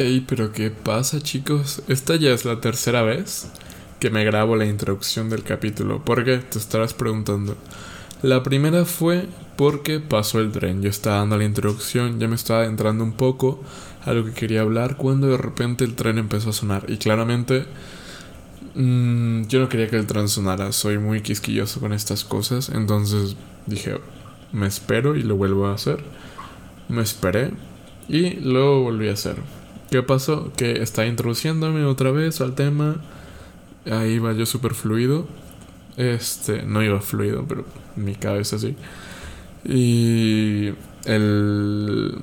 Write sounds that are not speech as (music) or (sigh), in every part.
Ey, pero ¿qué pasa chicos? Esta ya es la tercera vez que me grabo la introducción del capítulo. ¿Por qué? Te estarás preguntando. La primera fue porque pasó el tren. Yo estaba dando la introducción, ya me estaba entrando un poco a lo que quería hablar cuando de repente el tren empezó a sonar. Y claramente mmm, yo no quería que el tren sonara. Soy muy quisquilloso con estas cosas. Entonces dije, me espero y lo vuelvo a hacer. Me esperé y lo volví a hacer. ¿Qué pasó? Que está introduciéndome otra vez al tema. Ahí iba yo súper fluido. Este, no iba fluido, pero mi cabeza sí. Y el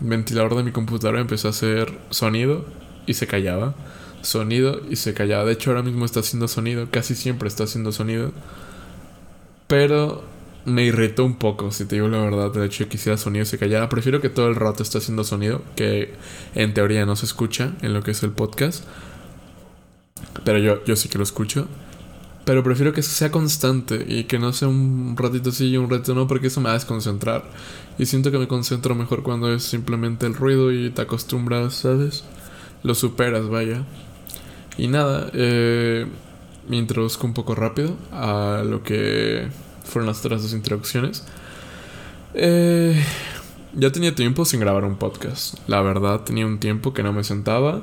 ventilador de mi computadora empezó a hacer sonido y se callaba. Sonido y se callaba. De hecho, ahora mismo está haciendo sonido. Casi siempre está haciendo sonido. Pero me irritó un poco, si te digo la verdad. De hecho, quisiera sonido se callara. Prefiero que todo el rato esté haciendo sonido, que en teoría no se escucha en lo que es el podcast. Pero yo, yo sí que lo escucho. Pero prefiero que sea constante y que no sea un ratito sí y un ratito no, porque eso me va a desconcentrar. Y siento que me concentro mejor cuando es simplemente el ruido y te acostumbras, ¿sabes? Lo superas, vaya. Y nada, eh, me introduzco un poco rápido a lo que fueron las otras dos introducciones. Eh, ya tenía tiempo sin grabar un podcast. La verdad, tenía un tiempo que no me sentaba.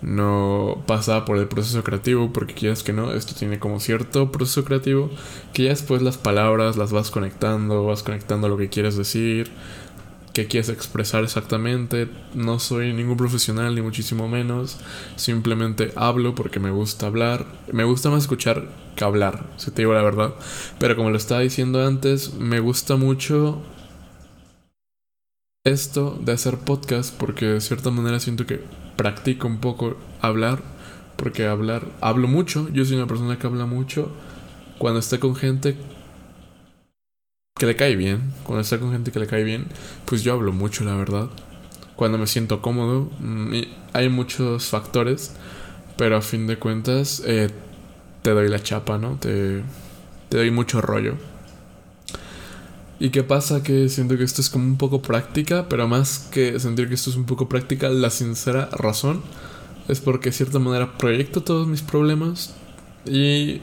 No pasaba por el proceso creativo, porque quieras que no, esto tiene como cierto proceso creativo, que ya después las palabras las vas conectando, vas conectando lo que quieres decir, qué quieres expresar exactamente. No soy ningún profesional, ni muchísimo menos. Simplemente hablo porque me gusta hablar. Me gusta más escuchar que hablar, si te digo la verdad. Pero como lo estaba diciendo antes, me gusta mucho esto de hacer podcast porque de cierta manera siento que practico un poco hablar. Porque hablar, hablo mucho. Yo soy una persona que habla mucho. Cuando está con gente que le cae bien, cuando está con gente que le cae bien, pues yo hablo mucho, la verdad. Cuando me siento cómodo, mm, hay muchos factores, pero a fin de cuentas eh, te doy la chapa, ¿no? Te, te doy mucho rollo. ¿Y qué pasa? Que siento que esto es como un poco práctica, pero más que sentir que esto es un poco práctica, la sincera razón es porque de cierta manera proyecto todos mis problemas y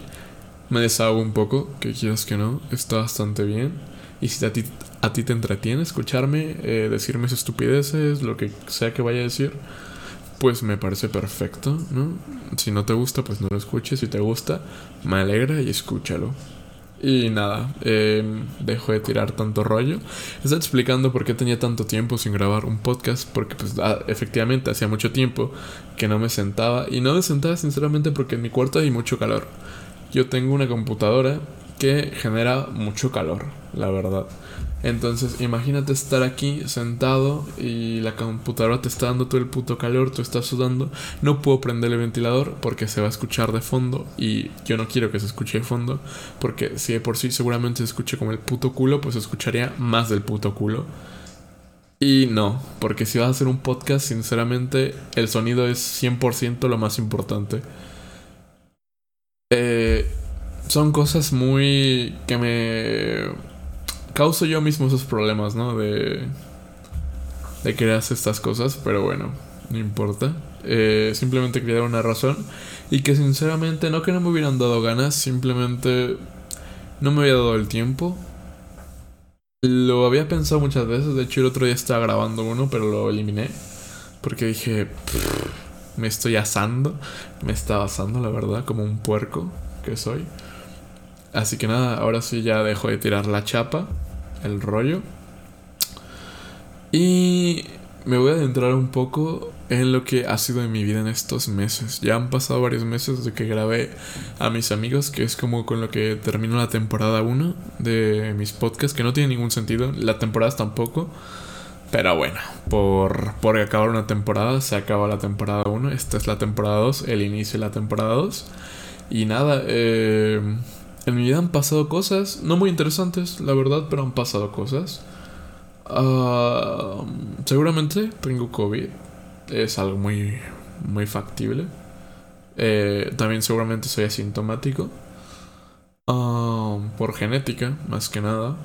me deshago un poco, que quieras que no, está bastante bien. Y si a ti, a ti te entretiene escucharme, eh, decirme estupideces, lo que sea que vaya a decir, pues me parece perfecto, ¿no? Si no te gusta, pues no lo escuches. Si te gusta, me alegra y escúchalo. Y nada, em, dejo de tirar tanto rollo. Está explicando por qué tenía tanto tiempo sin grabar un podcast, porque pues ah, efectivamente hacía mucho tiempo que no me sentaba. Y no me sentaba sinceramente porque en mi cuarto hay mucho calor yo tengo una computadora que genera mucho calor, la verdad. Entonces, imagínate estar aquí sentado y la computadora te está dando todo el puto calor, tú estás sudando. No puedo prender el ventilador porque se va a escuchar de fondo y yo no quiero que se escuche de fondo porque si de por sí seguramente se escuche como el puto culo, pues escucharía más del puto culo. Y no, porque si vas a hacer un podcast, sinceramente, el sonido es 100% lo más importante. Eh, son cosas muy que me causo yo mismo esos problemas, ¿no? De de querer hacer estas cosas, pero bueno, no importa. Eh, simplemente quería dar una razón y que sinceramente no que no me hubieran dado ganas, simplemente no me había dado el tiempo. Lo había pensado muchas veces, de hecho el otro día estaba grabando uno, pero lo eliminé porque dije me estoy asando. Me estaba asando, la verdad, como un puerco que soy. Así que nada, ahora sí ya dejo de tirar la chapa, el rollo. Y me voy a adentrar un poco en lo que ha sido de mi vida en estos meses. Ya han pasado varios meses de que grabé a mis amigos, que es como con lo que termino la temporada 1 de mis podcasts, que no tiene ningún sentido, la temporada tampoco. Pero bueno, por, por acabar una temporada, se acaba la temporada 1. Esta es la temporada 2, el inicio de la temporada 2. Y nada, eh, en mi vida han pasado cosas, no muy interesantes, la verdad, pero han pasado cosas. Uh, seguramente tengo COVID, es algo muy, muy factible. Eh, también seguramente soy asintomático. Uh, por genética, más que nada.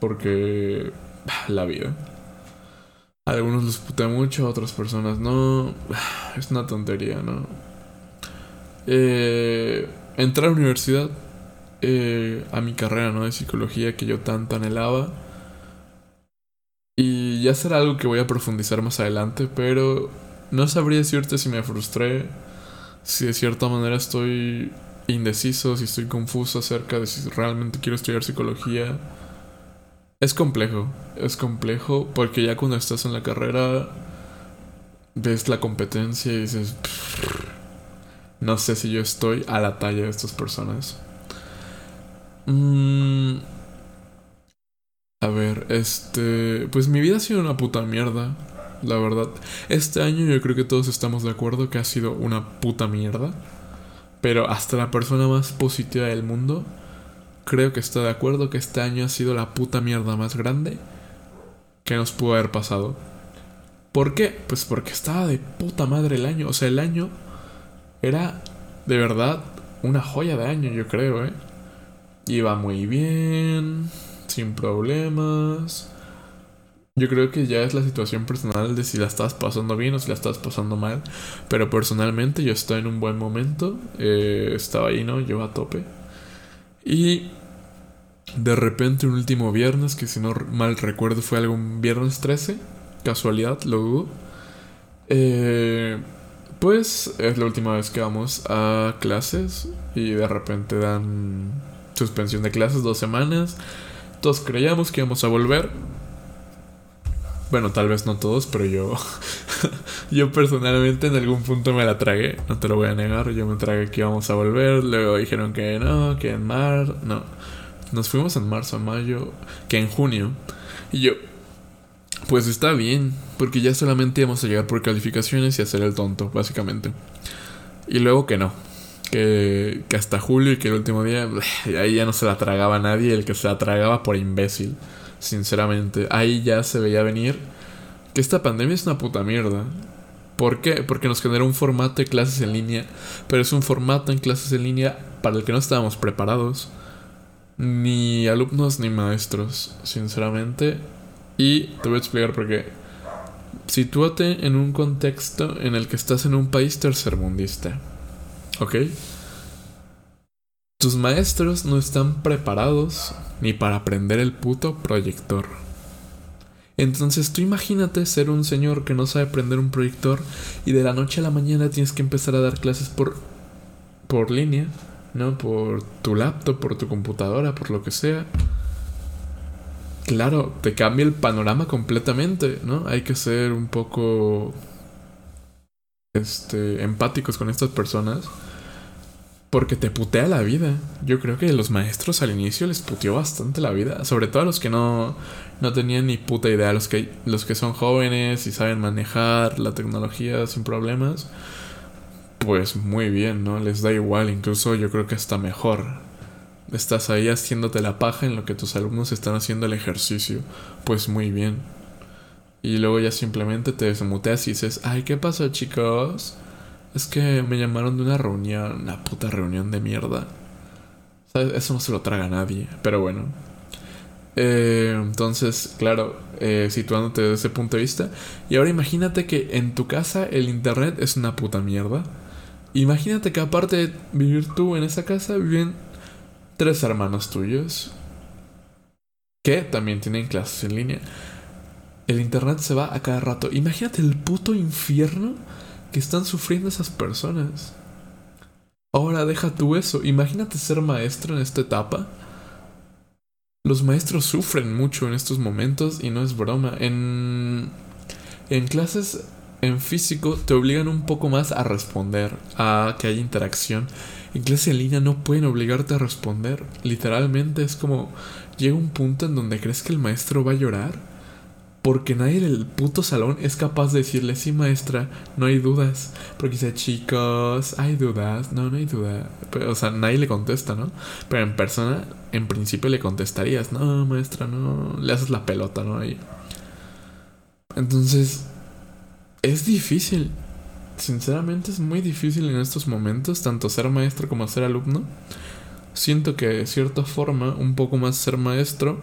Porque la vida. Algunos los mucho, otras personas no. (sighs) Es una tontería, ¿no? Eh, entrar a la universidad, eh, a mi carrera, ¿no? De psicología que yo tanto anhelaba. Y ya será algo que voy a profundizar más adelante, pero no sabría decirte si me frustré, si de cierta manera estoy indeciso, si estoy confuso acerca de si realmente quiero estudiar psicología. Es complejo, es complejo porque ya cuando estás en la carrera ves la competencia y dices, no sé si yo estoy a la talla de estas personas. Mm, a ver, este, pues mi vida ha sido una puta mierda, la verdad. Este año yo creo que todos estamos de acuerdo que ha sido una puta mierda. Pero hasta la persona más positiva del mundo creo que está de acuerdo que este año ha sido la puta mierda más grande que nos pudo haber pasado. ¿Por qué? Pues porque estaba de puta madre el año. O sea, el año era de verdad una joya de año, yo creo, ¿eh? Iba muy bien, sin problemas. Yo creo que ya es la situación personal de si la estás pasando bien o si la estás pasando mal. Pero personalmente yo estoy en un buen momento. Eh, estaba ahí, ¿no? Yo a tope. Y de repente un último viernes, que si no mal recuerdo fue algún viernes 13, casualidad, lo dudo. Eh, pues es la última vez que vamos a clases y de repente dan suspensión de clases dos semanas. Todos creíamos que íbamos a volver bueno, tal vez no todos, pero yo. (laughs) yo personalmente en algún punto me la tragué. No te lo voy a negar. Yo me tragué que íbamos a volver. Luego dijeron que no, que en mar. No. Nos fuimos en marzo, mayo. Que en junio. Y yo. Pues está bien. Porque ya solamente íbamos a llegar por calificaciones y hacer el tonto, básicamente. Y luego que no. Que, que hasta julio y que el último día. (sighs) Ahí ya no se la tragaba nadie. El que se la tragaba por imbécil sinceramente. Ahí ya se veía venir que esta pandemia es una puta mierda. ¿Por qué? Porque nos generó un formato de clases en línea, pero es un formato en clases en línea para el que no estábamos preparados. Ni alumnos ni maestros, sinceramente. Y te voy a explicar por qué. Sitúate en un contexto en el que estás en un país tercermundista. ¿Ok? Tus maestros no están preparados ni para aprender el puto proyector. Entonces tú imagínate ser un señor que no sabe aprender un proyector y de la noche a la mañana tienes que empezar a dar clases por por línea, ¿no? Por tu laptop, por tu computadora, por lo que sea. Claro, te cambia el panorama completamente, ¿no? Hay que ser un poco este empáticos con estas personas porque te putea la vida. Yo creo que los maestros al inicio les puteó bastante la vida. Sobre todo a los que no, no tenían ni puta idea. Los que, los que son jóvenes y saben manejar la tecnología sin problemas. Pues muy bien, ¿no? Les da igual. Incluso yo creo que está mejor. Estás ahí haciéndote la paja en lo que tus alumnos están haciendo el ejercicio. Pues muy bien. Y luego ya simplemente te desmuteas y dices, ay, ¿qué pasa chicos? Es que me llamaron de una reunión, una puta reunión de mierda. ¿Sabes? Eso no se lo traga a nadie, pero bueno. Eh, entonces, claro, eh, situándote desde ese punto de vista. Y ahora imagínate que en tu casa el internet es una puta mierda. Imagínate que aparte de vivir tú en esa casa, viven tres hermanos tuyos. Que también tienen clases en línea. El internet se va a cada rato. Imagínate el puto infierno que están sufriendo esas personas. Ahora deja tú eso, imagínate ser maestro en esta etapa. Los maestros sufren mucho en estos momentos y no es broma. En, en clases en físico te obligan un poco más a responder, a que haya interacción. En clase en línea no pueden obligarte a responder. Literalmente es como llega un punto en donde crees que el maestro va a llorar porque nadie en el puto salón es capaz de decirle, sí maestra, no hay dudas. Porque dice, chicos, hay dudas. No, no hay duda. o sea, nadie le contesta, ¿no? Pero en persona, en principio le contestarías, no, maestra, no. Le haces la pelota, ¿no? Ahí. Entonces, es difícil. Sinceramente es muy difícil en estos momentos, tanto ser maestro como ser alumno. Siento que de cierta forma, un poco más ser maestro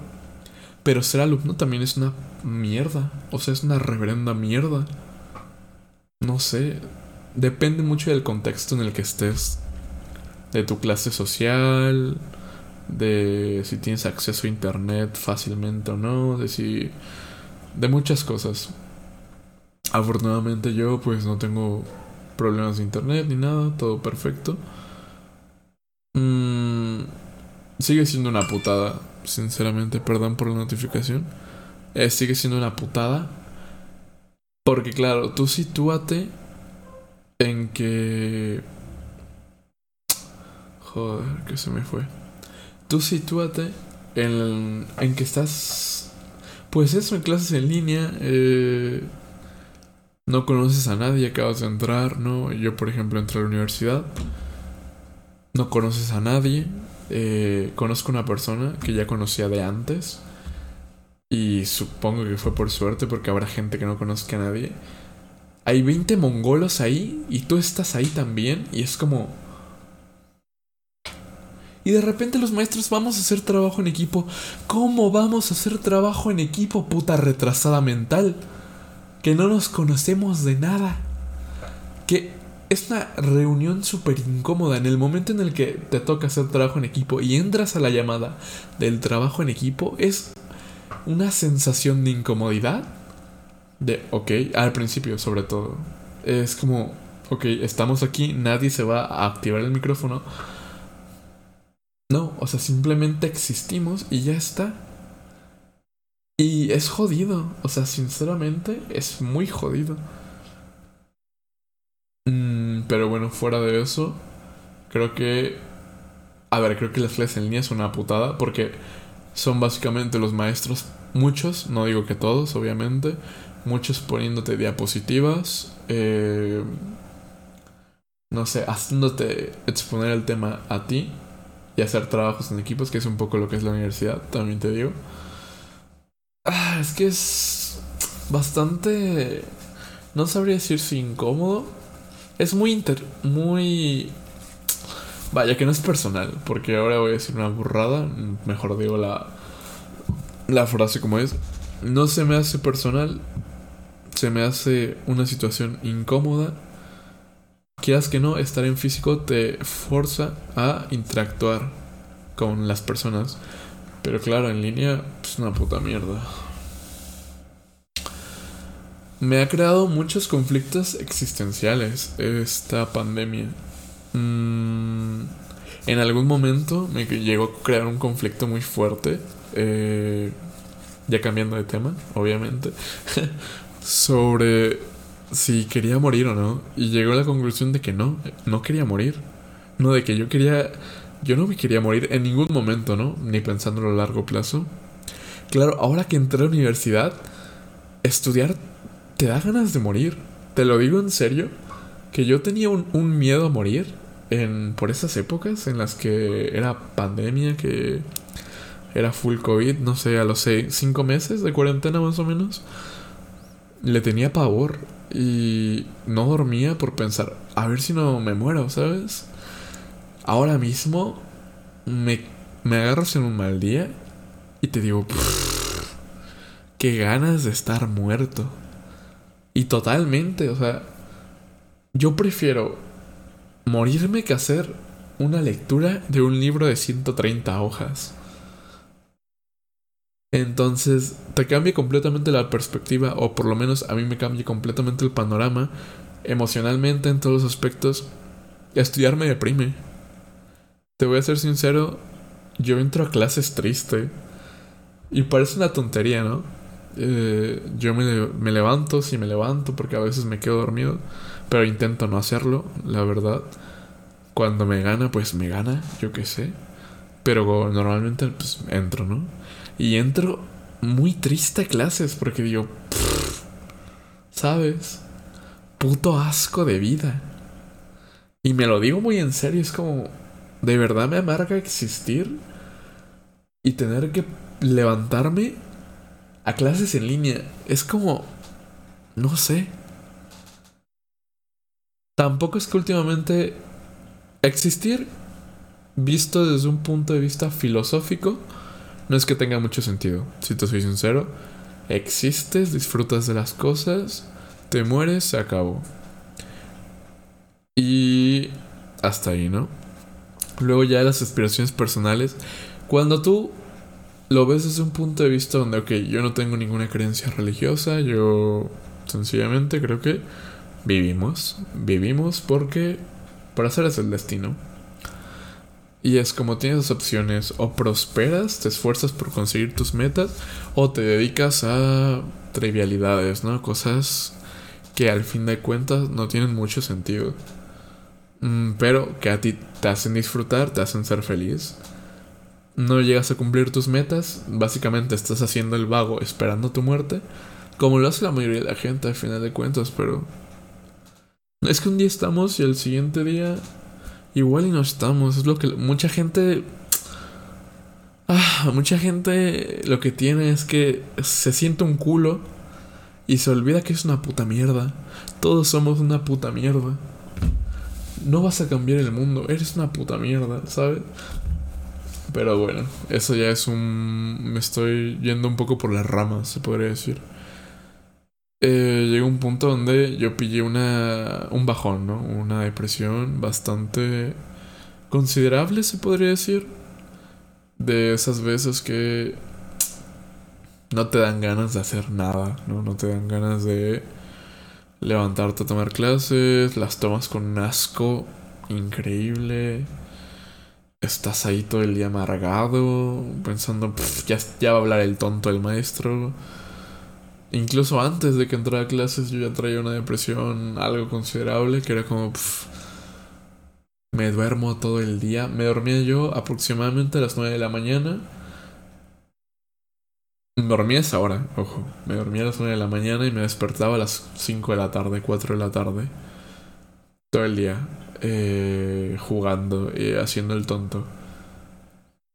Pero ser alumno también es una mierda. O sea, es una reverenda mierda. No sé. Depende mucho del contexto en el que estés. De tu clase social. De si tienes acceso a internet fácilmente o no. De si. De muchas cosas. Afortunadamente yo pues no tengo problemas de internet ni nada. Todo perfecto. Mm, sigue siendo una putada sinceramente, perdón por la notificación. Eh, sigue siendo una putada. Porque claro, tú sitúate en que... Joder, que se me fue. Tú sitúate en, en que estás... Pues eso, en clases en línea. Eh, no conoces a nadie, acabas de entrar, ¿no? Yo, por ejemplo, entré a la universidad. No conoces a nadie. Eh, conozco una persona que ya conocía de antes. Y supongo que fue por suerte porque habrá gente que no conozca a nadie. Hay 20 mongolos ahí y tú estás ahí también y es como... Y de repente los maestros vamos a hacer trabajo en equipo. ¿Cómo vamos a hacer trabajo en equipo, puta retrasada mental? Que no nos conocemos de nada. Que es una reunión súper incómoda en el momento en el que te toca hacer trabajo en equipo y entras a la llamada del trabajo en equipo, es una sensación de incomodidad. De, ok, al principio sobre todo. Es como, ok, estamos aquí, nadie se va a activar el micrófono. No, o sea, simplemente existimos y ya está. Y es jodido, o sea, sinceramente es muy jodido. Mm, pero bueno, fuera de eso, creo que... A ver, creo que las clases en línea son una putada porque son básicamente los maestros, muchos, no digo que todos, obviamente, muchos poniéndote diapositivas, eh, no sé, haciéndote exponer el tema a ti y hacer trabajos en equipos, que es un poco lo que es la universidad, también te digo. Ah, es que es bastante... No sabría decir si incómodo, es muy inter... muy... Vaya, que no es personal, porque ahora voy a decir una burrada, mejor digo la, la frase como es. No se me hace personal, se me hace una situación incómoda. Quieras que no, estar en físico te forza a interactuar con las personas. Pero claro, en línea es una puta mierda me ha creado muchos conflictos existenciales esta pandemia. Mm, en algún momento me llegó a crear un conflicto muy fuerte, eh, ya cambiando de tema, obviamente, (laughs) sobre si quería morir o no. Y llegó a la conclusión de que no, no quería morir. No, de que yo quería... Yo no me quería morir en ningún momento, ¿no? Ni pensándolo a largo plazo. Claro, ahora que entré a la universidad, estudiar te da ganas de morir. Te lo digo en serio, que yo tenía un, miedo a morir en, por esas épocas en las que era pandemia, que era full COVID, no sé, a los seis, cinco meses de cuarentena más o menos. Le tenía pavor y no dormía por pensar, a ver si no me muero, ¿sabes? Ahora mismo me, me agarras en un mal día y te digo, qué ganas de estar muerto. Y totalmente, o sea, yo prefiero morirme que hacer una lectura de un libro de 130 hojas. Entonces, te cambia completamente la perspectiva, o por lo menos a mí me cambia completamente el panorama, emocionalmente en todos los aspectos. Estudiar me deprime. Te voy a ser sincero, yo entro a clases triste. Y parece una tontería, ¿no? Eh, yo me, me, levanto, si me levanto, porque a veces me quedo dormido, pero intento no hacerlo, la verdad. Cuando me gana, pues me gana, yo qué sé. Pero normalmente pues entro, ¿no? Y entro muy triste a clases porque digo, ¿sabes? Puto asco de vida. Y me lo digo muy en serio, es como, de verdad me amarga existir y tener que levantarme a clases en línea. Es como... No sé. Tampoco es que últimamente existir, visto desde un punto de vista filosófico, no es que tenga mucho sentido, si te soy sincero. Existes, disfrutas de las cosas, te mueres, se acabó. Y hasta ahí, ¿no? Luego ya las aspiraciones personales. Cuando tú lo ves desde un punto de vista donde, ok, yo no tengo ninguna creencia religiosa, yo sencillamente creo que vivimos. Vivimos porque por hacer es el destino. Y es como tienes dos opciones, o prosperas, te esfuerzas por conseguir tus metas, o te dedicas a trivialidades, ¿no? Cosas que al fin de cuentas no tienen mucho sentido. Mm, pero que a ti te hacen disfrutar, te hacen ser feliz. No llegas a cumplir tus metas, básicamente estás haciendo el vago esperando tu muerte, como lo hace la mayoría de la gente al final de cuentas, pero... Es que un día estamos y el siguiente día igual y no estamos. Es lo que mucha gente... Ah, mucha gente lo que tiene es que se siente un culo y se olvida que es una puta mierda. Todos somos una puta mierda no vas a cambiar el mundo, eres una puta mierda, ¿sabes? Pero bueno, eso ya es un... Me estoy yendo un poco por las ramas, se podría decir. Eh, llegó un punto donde yo pillé una, un bajón, ¿no? Una depresión bastante considerable, se podría decir. De esas veces que no te dan ganas de hacer nada, ¿no? No te dan ganas de levantarte a tomar clases, las tomas con un asco increíble. Estás ahí todo el día amargado, pensando, ya, ya va a hablar el tonto el maestro. Incluso antes de que entrara a clases yo ya traía una depresión algo considerable, que era como, me duermo todo el día. Me dormía yo aproximadamente a las 9 de la mañana me dormía esa hora, ojo. Me dormía a las 9 de la mañana y me despertaba a las 5 de la tarde, 4 de la tarde. Todo el día. Eh, jugando y haciendo el tonto.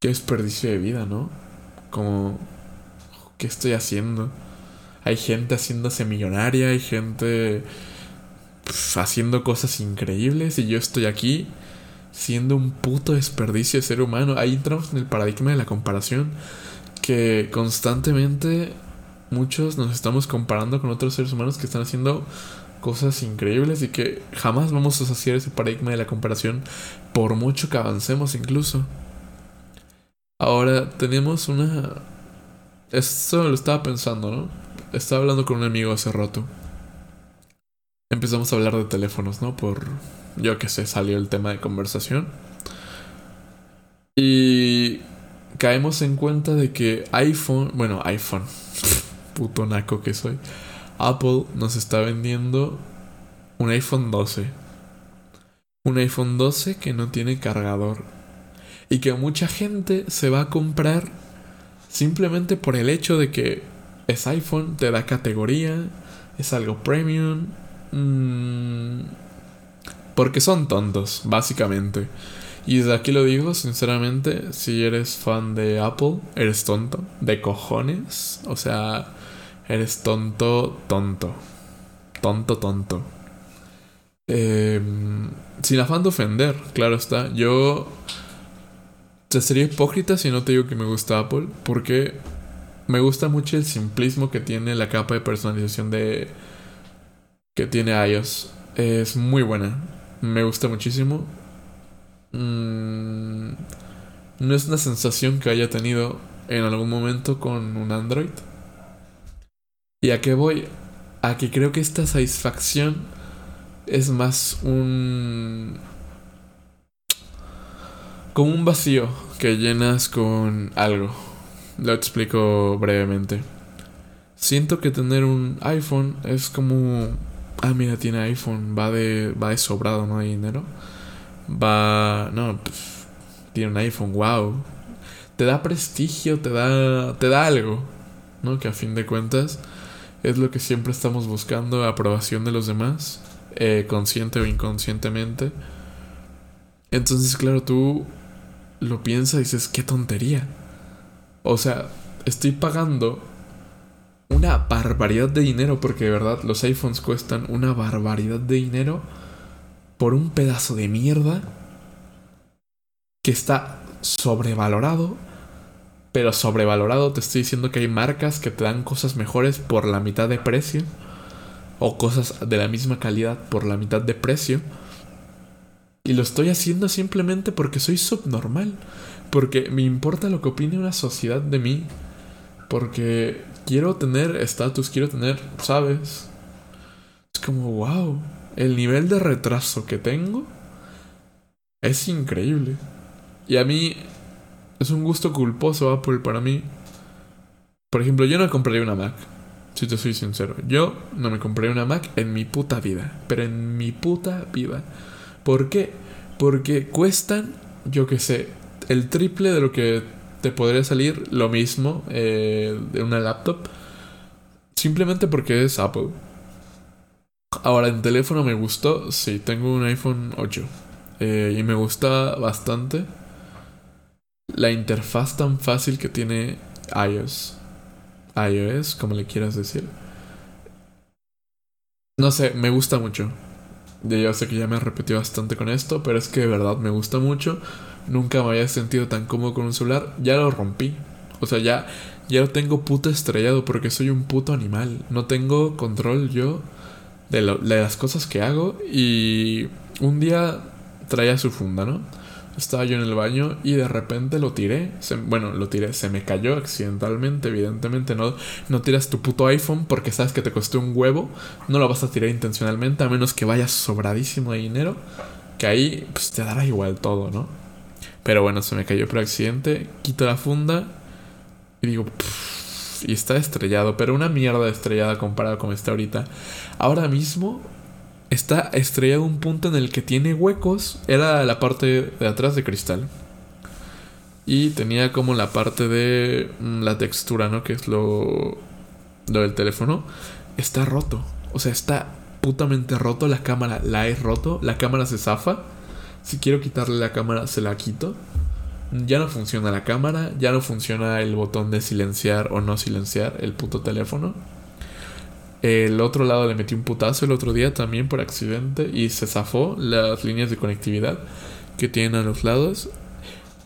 Qué desperdicio de vida, ¿no? Como... ¿Qué estoy haciendo? Hay gente haciéndose millonaria, hay gente haciendo cosas increíbles y yo estoy aquí siendo un puto desperdicio de ser humano. Ahí entramos en el paradigma de la comparación que constantemente muchos nos estamos comparando con otros seres humanos que están haciendo cosas increíbles y que jamás vamos a hacer ese paradigma de la comparación por mucho que avancemos incluso. Ahora tenemos una... Esto lo estaba pensando, ¿no? Estaba hablando con un amigo hace rato. Empezamos a hablar de teléfonos, ¿no? Por... Yo que sé, salió el tema de conversación. Y caemos en cuenta de que iPhone, bueno, iPhone, (laughs) puto naco que soy, Apple nos está vendiendo un iPhone 12. Un iPhone 12 que no tiene cargador. Y que mucha gente se va a comprar simplemente por el hecho de que es iPhone, te da categoría, es algo premium. Mm, porque son tontos, básicamente. Y desde aquí lo digo, sinceramente, si eres fan de Apple, eres tonto, de cojones. O sea, eres tonto, tonto. Tonto, tonto. Em, sin afán de ofender, claro está. Yo te sería hipócrita si no te digo que me gusta Apple, porque me gusta mucho el simplismo que tiene la capa de personalización de que tiene iOS. Es muy buena. Me gusta muchísimo. Mm, no es una sensación que haya tenido en algún momento con un Android. ¿Y a qué voy? A que creo que esta satisfacción es más un... como un vacío que llenas con algo. Lo explico brevemente. Siento que tener un iPhone es como... Ah, mira, tiene iPhone, va de, va de sobrado, no hay dinero va, no, pues, tiene un iPhone, wow. Te da prestigio, te da, te da algo, ¿no? Que a fin de cuentas es lo que siempre estamos buscando, aprobación de los demás, eh, consciente o inconscientemente. Entonces, claro, tú lo piensas y dices, qué tontería. O sea, estoy pagando una barbaridad de dinero, porque de verdad los iPhones cuestan una barbaridad de dinero por un pedazo de mierda que está sobrevalorado pero sobrevalorado. Te estoy diciendo que hay marcas que te dan cosas mejores por la mitad de precio. O cosas de la misma calidad por la mitad de precio. Y lo estoy haciendo simplemente porque soy subnormal. Porque me importa lo que opine una sociedad de mí. Porque quiero tener estatus, quiero tener, ¿sabes? Es como, wow, el nivel de retraso que tengo es increíble. Y a mí es un gusto culposo Apple para mí. Por ejemplo, yo no compraría una Mac. Si te soy sincero. Yo no me compré una Mac en mi puta vida. Pero en mi puta vida. ¿Por qué? Porque cuestan, yo qué sé, el triple de lo que te podría salir lo mismo eh, de una laptop. Simplemente porque es Apple. Ahora, en teléfono me gustó. Sí, tengo un iPhone 8. Eh, y me gusta bastante la interfaz tan fácil que tiene iOS. iOS, como le quieras decir. No sé, me gusta mucho. Yo sé que ya me he repetido bastante con esto, pero es que de verdad me gusta mucho. Nunca me había sentido tan cómodo con un celular. Ya lo rompí. O sea, ya, ya lo tengo puto estrellado porque soy un puto animal. No tengo control yo de, de las cosas que hago. Y un día traía su funda, ¿no? Estaba yo en el baño y de repente lo tiré. bueno, lo tiré, se me cayó accidentalmente. Evidentemente, no, no tiras tu puto iPhone porque sabes que te costó un huevo. No lo vas a tirar intencionalmente a menos que vayas sobradísimo de dinero. Que ahí pues, te dará igual todo, ¿no? Pero bueno, se me cayó por accidente. Quito la funda y digo, y está estrellado, pero una mierda estrellada comparado con está ahorita. Ahora mismo está estrellado un punto en el que tiene huecos. Era la parte de atrás de cristal. Y tenía como la parte de mm, la textura, ¿no? Que es lo, del teléfono. Está roto. O sea, está putamente roto. La cámara la he roto. La cámara se zafa. Si quiero quitarle la cámara, se la quito. Ya no funciona la cámara. Ya no funciona el botón de silenciar o no silenciar el puto teléfono. El otro lado le metí un putazo el otro día también por accidente y se zafó las líneas de conectividad que tienen a los lados.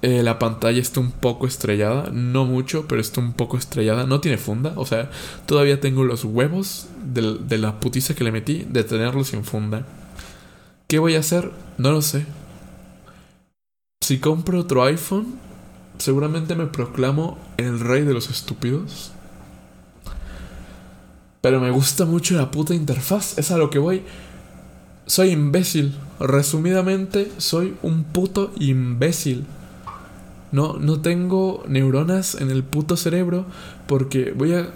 Eh, la pantalla está un poco estrellada, no mucho, pero está un poco estrellada. No tiene funda, o sea, todavía tengo los huevos de, de la putiza que le metí de tenerlo sin funda. ¿Qué voy a hacer? No lo sé. Si compro otro iPhone, seguramente me proclamo el rey de los estúpidos. Pero me gusta mucho la puta interfaz, es a lo que voy. Soy imbécil. Resumidamente, soy un puto imbécil. No, no tengo neuronas en el puto cerebro porque voy a...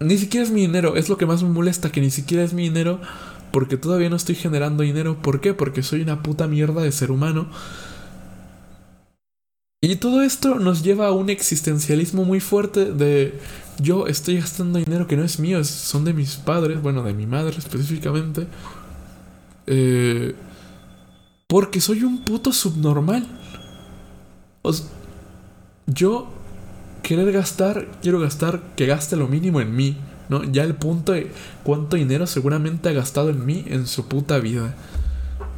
Ni siquiera es mi dinero, es lo que más me molesta, que ni siquiera es mi dinero porque todavía no estoy generando dinero. ¿Por qué? Porque soy una puta mierda de ser humano y todo esto nos lleva a un existencialismo muy fuerte de yo estoy gastando dinero que no es mío, son de mis padres, bueno, de mi madre específicamente. Eh, porque soy un puto subnormal. yo querer gastar, quiero gastar que gaste lo mínimo en mí, ¿no? Ya el punto de cuánto dinero seguramente ha gastado en mí en su puta vida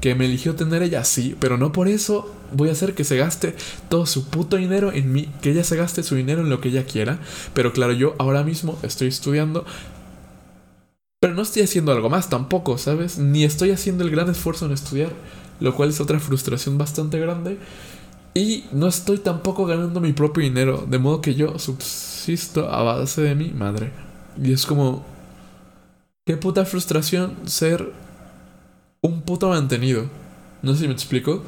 que me eligió tener ella, sí, pero no por eso voy a hacer que se gaste todo su puto dinero en mí, que ella se gaste su dinero en lo que ella quiera. Pero claro, yo ahora mismo estoy estudiando, pero no estoy haciendo algo más tampoco, ¿sabes? Ni estoy haciendo el gran esfuerzo en estudiar, lo cual es otra frustración bastante grande. Y no estoy tampoco ganando mi propio dinero, de modo que yo subsisto a base de mi madre. Y es como... Qué puta frustración ser un puto mantenido. No sé si me explico.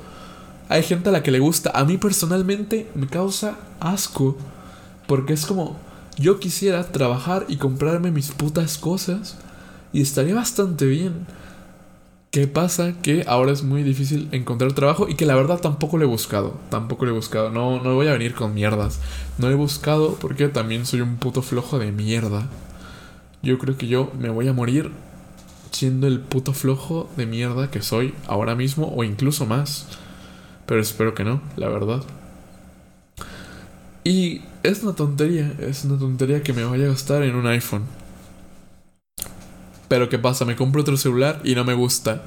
Hay gente a la que le gusta. A mí personalmente me causa asco. Porque es como, yo quisiera trabajar y comprarme mis putas cosas. Y estaría bastante bien. ¿Qué pasa? Que ahora es muy difícil encontrar trabajo y que la verdad tampoco lo he buscado. Tampoco lo he buscado. No, no voy a venir con mierdas. No he buscado porque también soy un puto flojo de mierda. Yo creo que yo me voy a morir siendo el puto flojo de mierda que soy ahora mismo o incluso más. Pero espero que no, la verdad. Y es una tontería, es una tontería que me vaya a gastar en un iPhone. Pero ¿qué pasa? Me compro otro celular y no me gusta.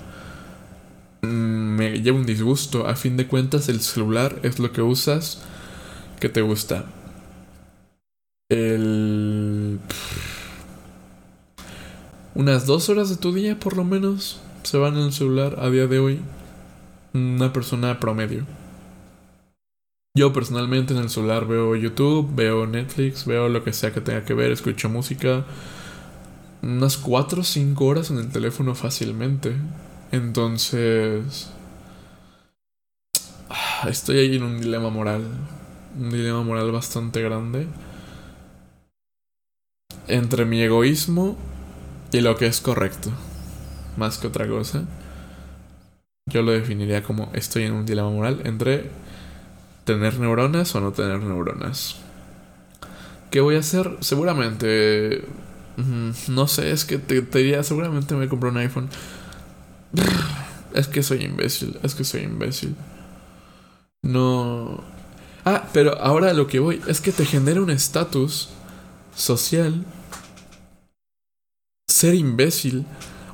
Mm, me lleva un disgusto. A fin de cuentas, el celular es lo que usas que te gusta. el... Unas dos horas de tu día por lo menos se van en el celular a día de hoy. Una persona promedio. Yo personalmente en el celular veo YouTube, veo Netflix, veo lo que sea que tenga que ver, escucho música. Unas 4 o 5 horas en el teléfono fácilmente. Entonces... Estoy ahí en un dilema moral. Un dilema moral bastante grande. Entre mi egoísmo y lo que es correcto. Más que otra cosa. Yo lo definiría como estoy en un dilema moral entre tener neuronas o no tener neuronas. ¿Qué voy a hacer? Seguramente... Mm, no sé, es que te, diría, seguramente me compro un iPhone. (sighs) Es que soy imbécil, es que soy imbécil. No... Ah, pero ahora lo que voy es que te genera un estatus social ser imbécil.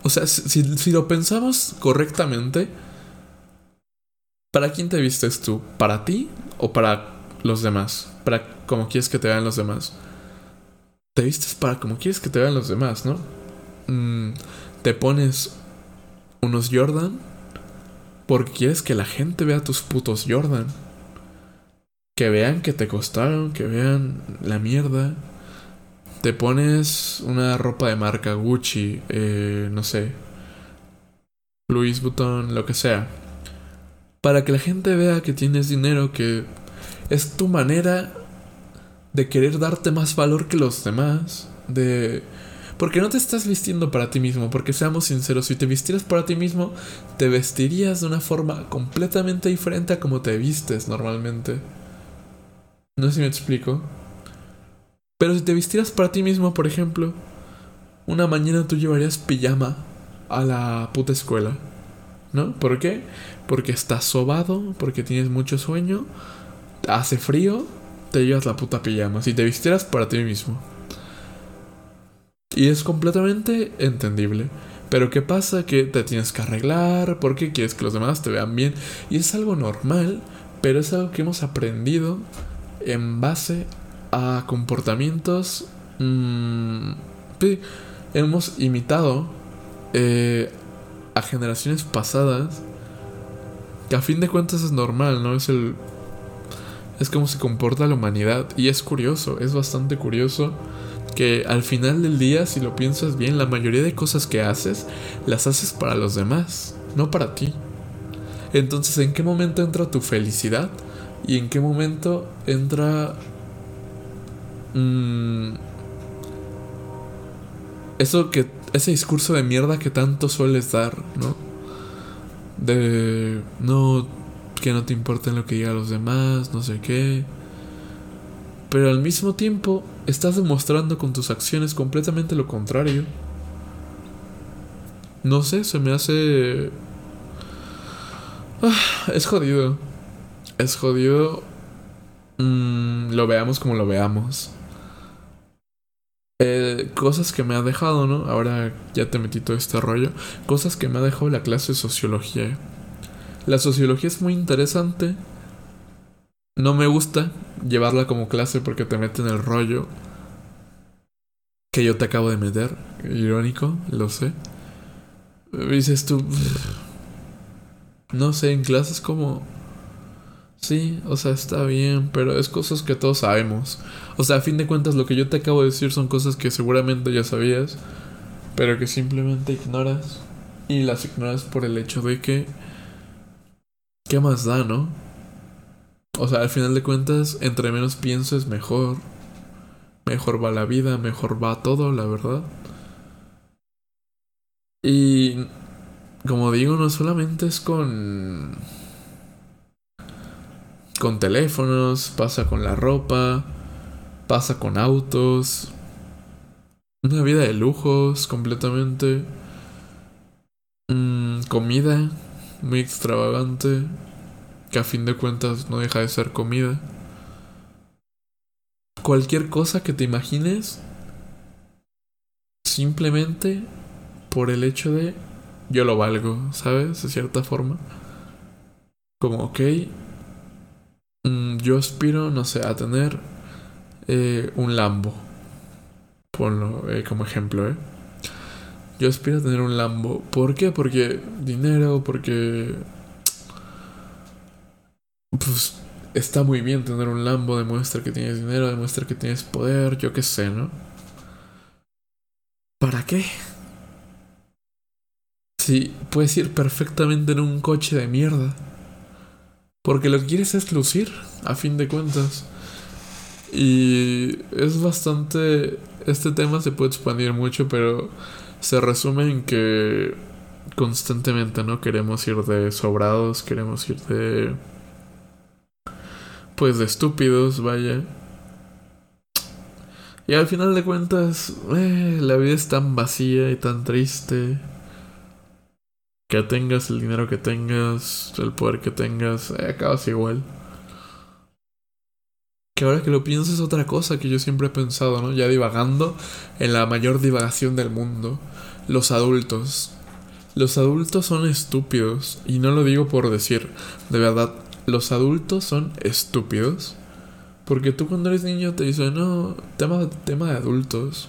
O sea, si, lo pensamos correctamente, ¿Para quién te vistes tú? ¿Para ti o para los demás? Para como quieres que te vean los demás. Te vistes para como quieres que te vean los demás, ¿no? Mm, te pones unos Jordan porque quieres que la gente vea tus putos Jordan. Que vean que te costaron, que vean la mierda. Te pones una ropa de marca Gucci, eh, no sé, Louis Vuitton, lo que sea para que la gente vea que tienes dinero, que es tu manera de querer darte más valor que los demás, de... Porque no te estás vistiendo para ti mismo, porque seamos sinceros, si te vistieras para ti mismo, te vestirías de una forma completamente diferente a como te vistes normalmente. No sé si me explico. Pero si te vistieras para ti mismo, por ejemplo, una mañana tú llevarías pijama a la puta escuela. ¿No? ¿Por qué? Porque estás sobado, porque tienes mucho sueño, hace frío, te llevas la puta pijama. Si te vistieras para ti mismo. Y es completamente entendible. Pero ¿qué pasa? Que te tienes que arreglar porque quieres que los demás te vean bien. Y es algo normal, pero es algo que hemos aprendido en base a comportamientos... Mmm, hemos imitado eh, a generaciones pasadas, que a fin de cuentas es normal, ¿no? Es el... Es como se comporta la humanidad y es curioso, es bastante curioso que al final del día, si lo piensas bien, la mayoría de cosas que haces las haces para los demás, no para ti. Entonces, ¿en qué momento entra tu felicidad? ¿Y en qué momento entra... Mmm, eso que ese discurso de mierda que tanto sueles dar, ¿no? De no que no te importen lo que digan los demás, no sé qué. Pero al mismo tiempo estás demostrando con tus acciones completamente lo contrario. No sé, se me hace... Ah, es jodido. Es jodido. Mm, lo veamos como lo veamos. Eh, cosas que me ha dejado, ¿no? Ahora ya te metí todo este rollo. Cosas que me ha dejado la clase de sociología. La sociología es muy interesante. No me gusta llevarla como clase porque te mete en el rollo que yo te acabo de meter. Irónico, lo sé. Dices tú... No sé, en clases como Sí, o sea, está bien, pero es cosas que todos sabemos. O sea, a fin de cuentas, lo que yo te acabo de decir son cosas que seguramente ya sabías, pero que simplemente ignoras. Y las ignoras por el hecho de que... ¿Qué más da, no? O sea, al final de cuentas, entre menos pienses, mejor. Mejor va la vida, mejor va todo, la verdad. Y... Como digo, no solamente es con con teléfonos, pasa con la ropa, pasa con autos. Una vida de lujos completamente. Mm, comida muy extravagante, que a fin de cuentas no deja de ser comida. Cualquier cosa que te imagines, simplemente por el hecho de yo lo valgo, ¿sabes? De cierta forma. Como, ok, yo aspiro, no sé, a tener eh, un Lambo. Ponlo eh, como ejemplo, ¿eh? Yo aspiro a tener un Lambo. ¿Por qué? Porque dinero, porque... Pues está muy bien tener un Lambo, demuestra que tienes dinero, demuestra que tienes poder, yo qué sé, ¿no? ¿Para qué? Si puedes ir perfectamente en un coche de mierda. Porque lo que quieres es lucir, a fin de cuentas. Y es bastante... Este tema se puede expandir mucho, pero se resume en que constantemente no queremos ir de sobrados, queremos ir de... Pues de estúpidos, vaya. Y al final de cuentas, eh, la vida es tan vacía y tan triste. Que tengas el dinero que tengas, el poder que tengas, eh, acabas igual. Que ahora que lo pienso es otra cosa que yo siempre he pensado, ¿no? Ya divagando en la mayor divagación del mundo. Los adultos. Los adultos son estúpidos. Y no lo digo por decir, de verdad, los adultos son estúpidos. Porque tú cuando eres niño te dicen, no, tema, tema de adultos.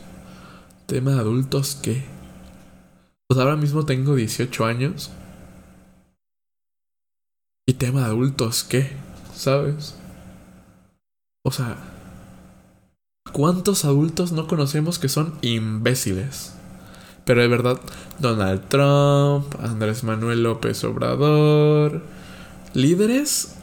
¿Tema de adultos qué? Pues ahora mismo tengo 18 años. ¿Y tema de adultos qué? ¿Sabes? O sea, ¿cuántos adultos no conocemos que son imbéciles? Pero de verdad, Donald Trump, Andrés Manuel López Obrador, líderes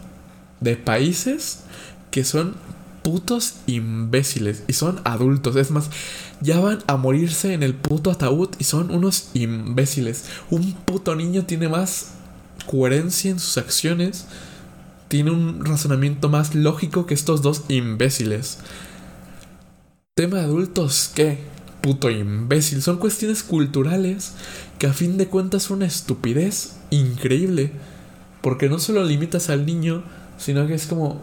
de países que son putos imbéciles y son adultos. Es más, ya van a morirse en el puto ataúd y son unos imbéciles. Un puto niño tiene más coherencia en sus acciones, tiene un razonamiento más lógico que estos dos imbéciles. Tema de adultos, ¿qué? Puto imbécil. Son cuestiones culturales que a fin de cuentas son una estupidez increíble. Porque no solo limitas al niño, sino que es como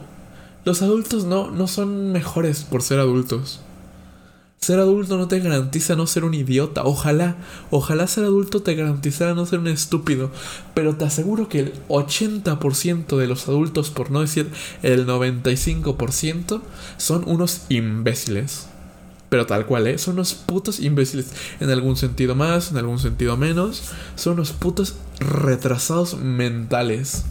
los adultos no, no son mejores por ser adultos. Ser adulto no te garantiza no ser un idiota. Ojalá, ojalá ser adulto te garantizara no ser un estúpido. Pero te aseguro que el 80% de los adultos, por no decir el 95%, son unos imbéciles. Pero tal cual, ¿eh? Son unos putos imbéciles. En algún sentido más, en algún sentido menos. Son unos putos retrasados mentales.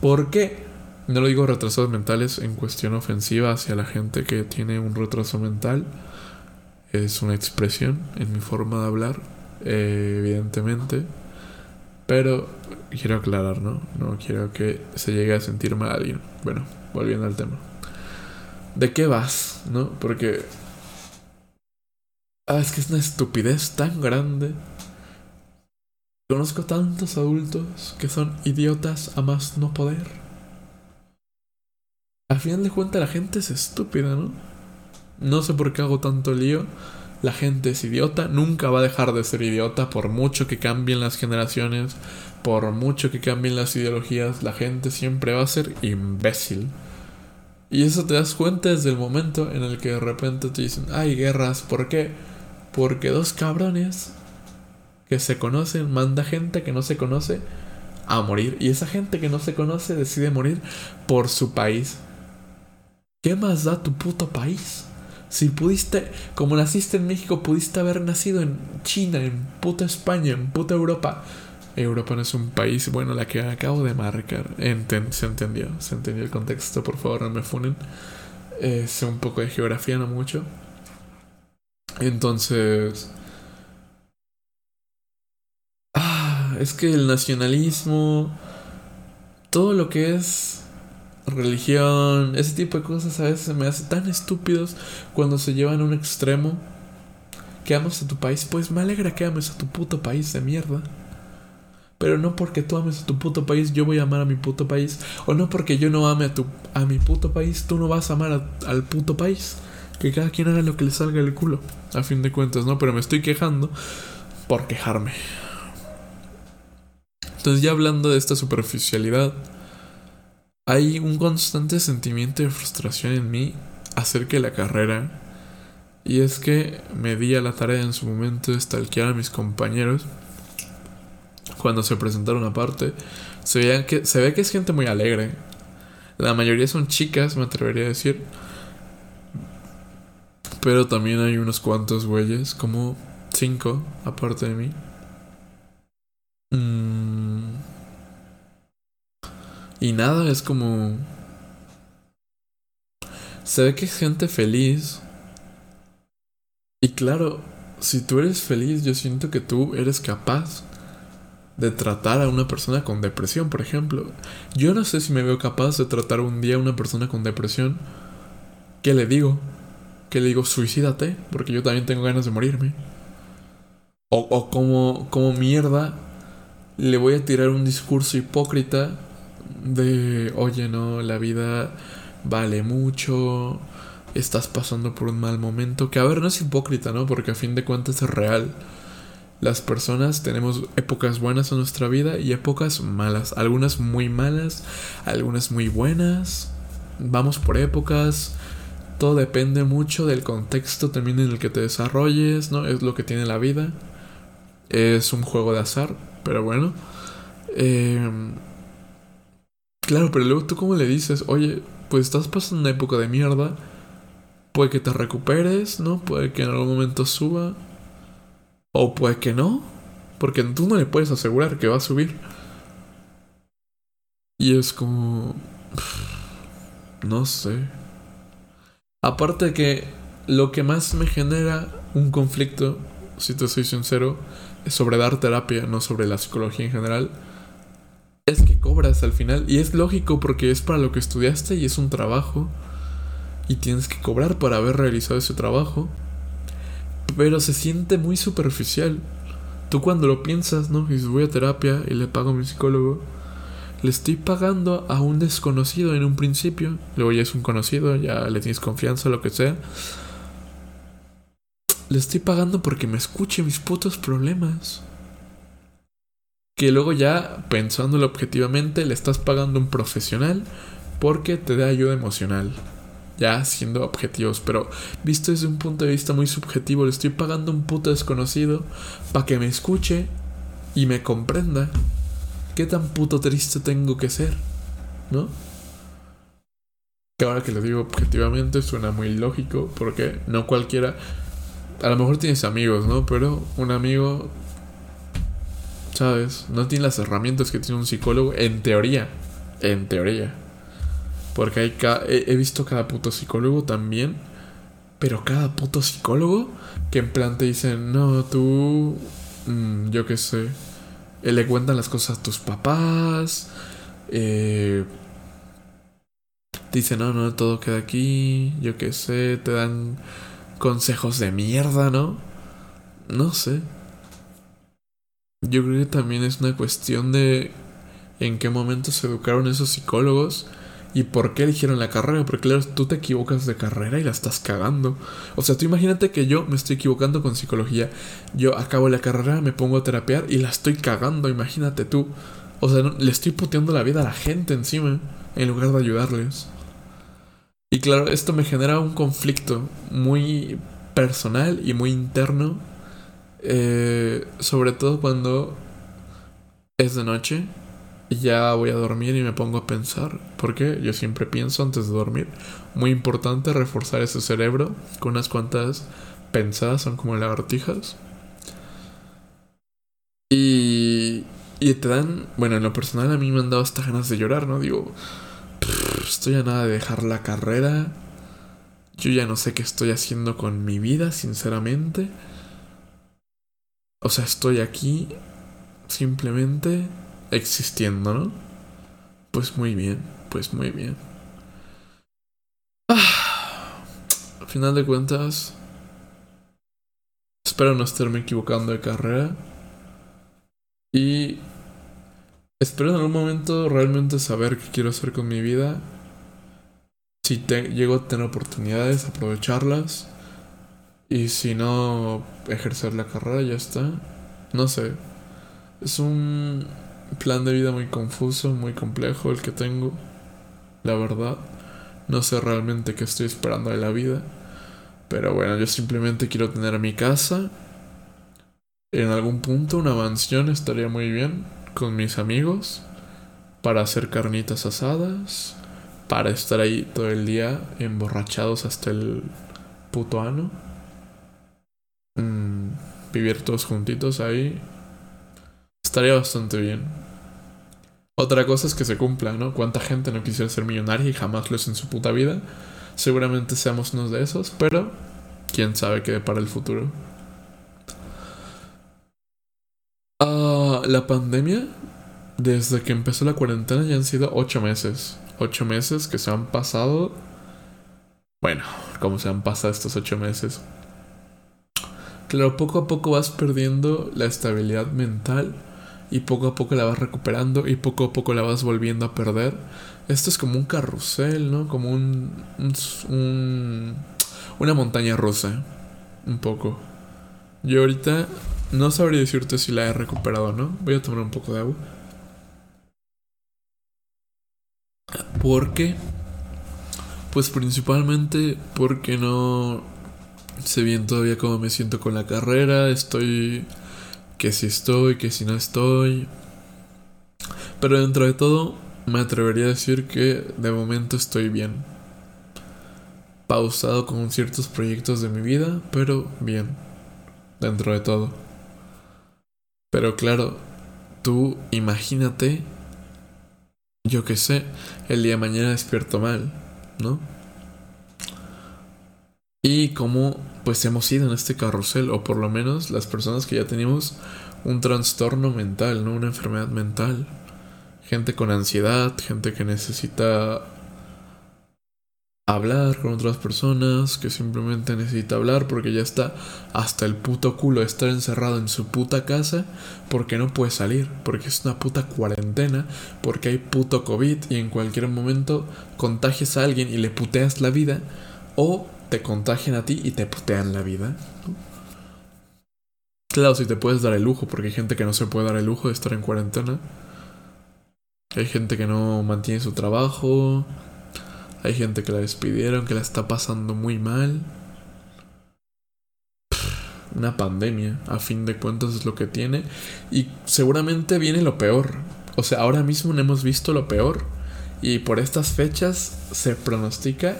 ¿Por qué? No lo digo retrasados mentales en cuestión ofensiva hacia la gente que tiene un retraso mental. Es una expresión en mi forma de hablar, eh, evidentemente. Pero quiero aclarar, ¿no? No quiero que se llegue a sentir mal alguien. Bueno, volviendo al tema. ¿De qué vas? ¿No? Porque... Ah, es que es una estupidez tan grande. Conozco tantos adultos que son idiotas a más no poder. Al final de cuentas la gente es estúpida, ¿no? No sé por qué hago tanto lío. La gente es idiota, nunca va a dejar de ser idiota por mucho que cambien las generaciones, por mucho que cambien las ideologías, la gente siempre va a ser imbécil. Y eso te das cuenta desde el momento en el que de repente te dicen, hay guerras, ¿por qué? Porque dos cabrones que se conocen manda gente que no se conoce a morir. Y esa gente que no se conoce decide morir por su país. ¿Qué más da tu puto país? Si pudiste, como naciste en México, pudiste haber nacido en China, en puta España, en puta Europa. Europa no es un país, bueno, la que acabo de marcar. se entendió, se entendió el contexto, por favor, no me funen. Sé un poco de geografía, no mucho. Entonces... Ah, es que el nacionalismo, todo lo que es religión, ese tipo de cosas a veces me hace tan estúpidos cuando se llevan a un extremo. Que amas a tu país, pues me alegra que ames a tu puto país de mierda. Pero no porque tú ames a tu puto país, yo voy a amar a mi puto país. O no porque yo no ame a, tu, a mi puto país, tú no vas a amar al puto país. Que cada quien haga lo que le salga del culo. A fin de cuentas, ¿no? Pero me estoy quejando por quejarme. Entonces ya hablando de esta superficialidad hay un constante sentimiento de frustración en mí acerca de la carrera. Y es que me di a la tarea en su momento de stalkear a mis compañeros. Cuando se presentaron aparte, se, que, se ve que es gente muy alegre. La mayoría son chicas, me atrevería a decir. Pero también hay unos cuantos güeyes, como cinco, aparte de mí. Mm. Y nada, es como... Se ve que es gente feliz. Y claro, si tú eres feliz, yo siento que tú eres capaz de tratar a una persona con depresión, por ejemplo. Yo no sé si me veo capaz de tratar un día a una persona con depresión. ¿Qué le digo? ¿Qué le digo? Suicídate, porque yo también tengo ganas de morirme. O, o como, como mierda le voy a tirar un discurso hipócrita de, oye, no, la vida vale mucho, estás pasando por un mal momento, que a ver, no es hipócrita, ¿no? Porque a fin de cuentas es real. Las personas tenemos épocas buenas en nuestra vida y épocas malas. Algunas muy malas, algunas muy buenas. Vamos por épocas. Todo depende mucho del contexto también en el que te desarrolles, ¿no? Es lo que tiene la vida. Es un juego de azar, pero bueno. Em, claro, pero luego tú como le dices, oye, pues estás pasando una época de mierda. Puede que te recuperes, ¿no? Puede que en algún momento suba. O puede que no, porque tú no le puedes asegurar que va a subir. Y es como... No sé. Aparte de que lo que más me genera un conflicto, si te soy sincero, es sobre dar terapia, no sobre la psicología en general, es que cobras al final. Y es lógico porque es para lo que estudiaste y es un trabajo. Y tienes que cobrar para haber realizado ese trabajo pero se siente muy superficial. Tú cuando lo piensas, ¿no? Y si voy a terapia y le pago a mi psicólogo, le estoy pagando a un desconocido en un principio, luego ya es un conocido, ya le tienes confianza, lo que sea. Le estoy pagando porque me escuche mis putos problemas. Que luego ya, pensándolo objetivamente, le estás pagando un profesional porque te da ayuda emocional ya siendo objetivos, pero visto desde un punto de vista muy subjetivo, le estoy pagando un puto desconocido para que me escuche y me comprenda. ¿Qué tan puto triste tengo que ser? ¿No? Que ahora que lo digo objetivamente suena muy lógico, porque no cualquiera... A lo mejor tienes amigos, ¿no? Pero un amigo, ¿sabes? No tiene las herramientas que tiene un psicólogo, en teoría. En teoría. Porque hay he, visto cada puto psicólogo también. Pero cada puto psicólogo que en plan te dicen, no, tú, mm, yo qué sé, eh, le cuentan las cosas a tus papás. Eh, dicen, no, no, todo queda aquí, yo qué sé, te dan consejos de mierda, ¿no? No sé. Yo creo que también es una cuestión de en qué momento se educaron esos psicólogos ¿Y por qué eligieron la carrera? Porque claro, tú te equivocas de carrera y la estás cagando. O sea, tú imagínate que yo me estoy equivocando con psicología. Yo acabo la carrera, me pongo a terapiar y la estoy cagando, imagínate tú. O sea, le estoy puteando la vida a la gente encima, en lugar de ayudarles. Y claro, esto me genera un conflicto muy personal y muy interno. Eh, sobre todo cuando es de noche y ya voy a dormir y me pongo a pensar. Porque yo siempre pienso antes de dormir. Muy importante reforzar ese cerebro con unas cuantas pensadas, son como lagartijas. Y, y te dan, bueno, en lo personal a mí me han dado hasta ganas de llorar, ¿no? Digo, estoy a nada de dejar la carrera. Yo ya no sé qué estoy haciendo con mi vida, sinceramente. O sea, estoy aquí simplemente existiendo, ¿no? Pues muy bien, pues muy bien. Ah, al final de cuentas, espero no estarme equivocando de carrera. Y espero en algún momento realmente saber qué quiero hacer con mi vida. Si llego a tener oportunidades, aprovecharlas. Y si no, ejercer la carrera, ya está. No sé. Es un plan de vida muy confuso, muy complejo el que tengo. La verdad, no sé realmente qué estoy esperando de la vida. Pero bueno, yo simplemente quiero tener mi casa. En algún punto una mansión estaría muy bien con mis amigos. Para hacer carnitas asadas. Para estar ahí todo el día emborrachados hasta el puto ano. Mm, vivir todos juntitos ahí. Estaría bastante bien. Otra cosa es que se cumpla, ¿no? ¿Cuánta gente no quisiera ser millonaria y jamás lo es en su puta vida? Seguramente seamos unos de esos, pero quién sabe qué para el futuro. Ah, la pandemia, desde que empezó la cuarentena ya han sido ocho meses. Ocho meses que se han pasado. Bueno, como se han pasado estos ocho meses. Claro, poco a poco vas perdiendo la estabilidad mental y poco a poco la vas recuperando y poco a poco la vas volviendo a perder. Esto es como un carrusel, ¿no? Como un, un, una montaña rusa, un poco. Yo ahorita no sabría decirte si la he recuperado o no. Voy a tomar un poco de agua. ¿Por qué? Pues principalmente porque no sé bien todavía cómo me siento con la carrera. Estoy que si estoy, que si no estoy. Pero dentro de todo, me atrevería a decir que de momento estoy bien. Pausado con ciertos proyectos de mi vida, pero bien. Dentro de todo. Pero claro, tú imagínate, yo que sé, el día de mañana despierto mal, ¿no? Y cómo pues hemos ido en este carrusel, o por lo menos las personas que ya tenemos un trastorno mental, ¿no? Una enfermedad mental. Gente con ansiedad, gente que necesita hablar con otras personas, que simplemente necesita hablar porque ya está hasta el puto culo estar encerrado en su puta casa porque no puede salir, porque es una puta cuarentena, porque hay puto COVID y en cualquier momento contagias a alguien y le puteas la vida, o te contagian a ti y te putean la vida. Claro, si te puedes dar el lujo, porque hay gente que no se puede dar el lujo de estar en cuarentena. Hay gente que no mantiene su trabajo. Hay gente que la despidieron, que la está pasando muy mal. Una pandemia, a fin de cuentas, es lo que tiene. Y seguramente viene lo peor. O sea, ahora mismo no hemos visto lo peor. Y por estas fechas se pronostica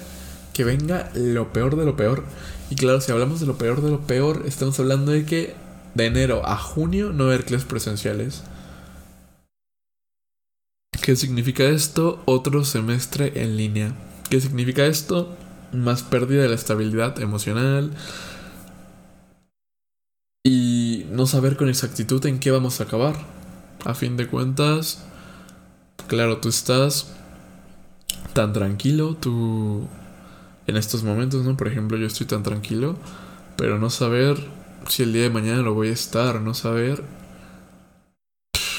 que venga lo peor de lo peor. Y claro, si hablamos de lo peor de lo peor, estamos hablando de que de enero a junio no haber clases presenciales. ¿Qué significa esto? Otro semestre en línea. ¿Qué significa esto? Más pérdida de la estabilidad emocional. Y no saber con exactitud en qué vamos a acabar. A fin de cuentas, claro, tú estás tan tranquilo, tú en estos momentos, ¿no? Por ejemplo, yo estoy tan tranquilo, pero no saber si el día de mañana lo voy a estar, no saber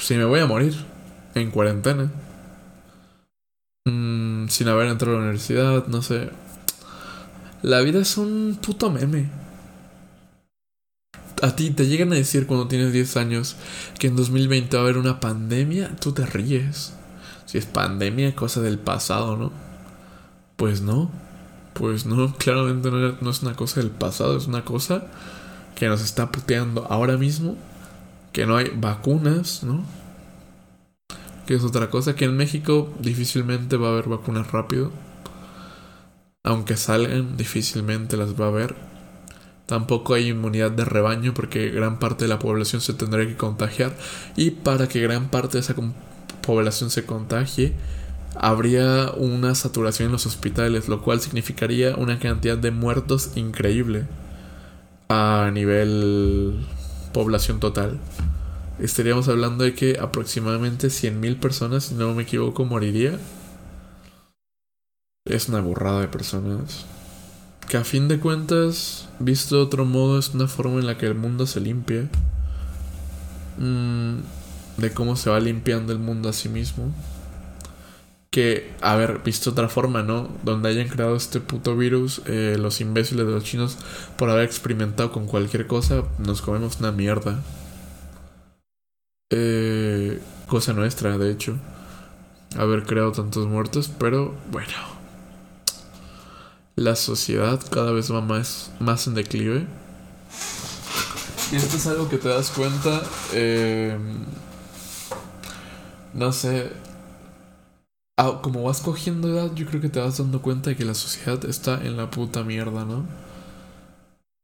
si me voy a morir en cuarentena. Mm, sin haber entrado a la universidad, no sé. La vida es un puto meme. A ti te llegan a decir cuando tienes 10 años que en 2020 va a haber una pandemia, tú te ríes. Si es pandemia, cosa del pasado, ¿no? Pues no. Pues no, claramente no, es una cosa del pasado, es una cosa que nos está puteando ahora mismo, que no hay vacunas, ¿no? Que es otra cosa, que en México difícilmente va a haber vacunas rápido. Aunque salgan, difícilmente las va a haber. Tampoco hay inmunidad de rebaño porque gran parte de la población se tendría que contagiar. Y para que gran parte de esa población se contagie, habría una saturación en los hospitales, lo cual significaría una cantidad de muertos increíble a nivel población total. Estaríamos hablando de que aproximadamente 100.000 personas, si no me equivoco, moriría. Es una burrada de personas. Que a fin de cuentas, visto de otro modo, es una forma en la que el mundo se limpia. Mm, de cómo se va limpiando el mundo a sí mismo que, a ver, visto otra forma, ¿no? Donde hayan creado este puto virus, eh, los imbéciles de los chinos, por haber experimentado con cualquier cosa, nos comemos una mierda. Eh, cosa nuestra, de hecho, haber creado tantos muertos, pero bueno. La sociedad cada vez va más, más en declive. Y esto es algo que te das cuenta. Eh, no sé, Ah, como vas cogiendo edad, yo creo que te vas dando cuenta de que la sociedad está en la puta mierda, ¿no?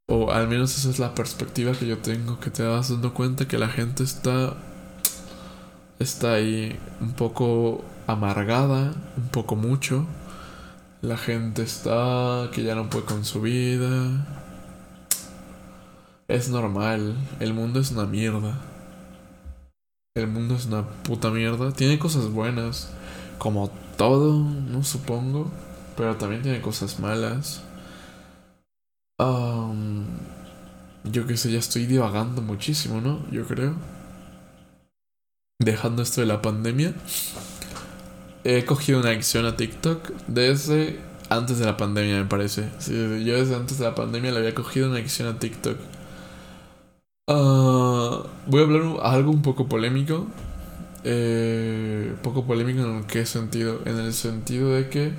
O al menos esa es la perspectiva que yo tengo, que te vas dando cuenta que la gente está está ahí un poco amargada, un poco mucho. La gente está que ya no puede con su vida. Es normal, el mundo es una mierda. El mundo es una puta mierda. Tiene cosas buenas, como todo, no supongo, pero también tiene cosas malas. yo qué sé, ya estoy divagando muchísimo, ¿no? Yo creo dejando esto de la pandemia, he cogido una adicción a TikTok desde antes de la pandemia, me parece. yo desde antes de la pandemia le había cogido una adicción a TikTok. Ah, voy a hablar algo un poco polémico. Eh, poco polémico en qué sentido? En el sentido de que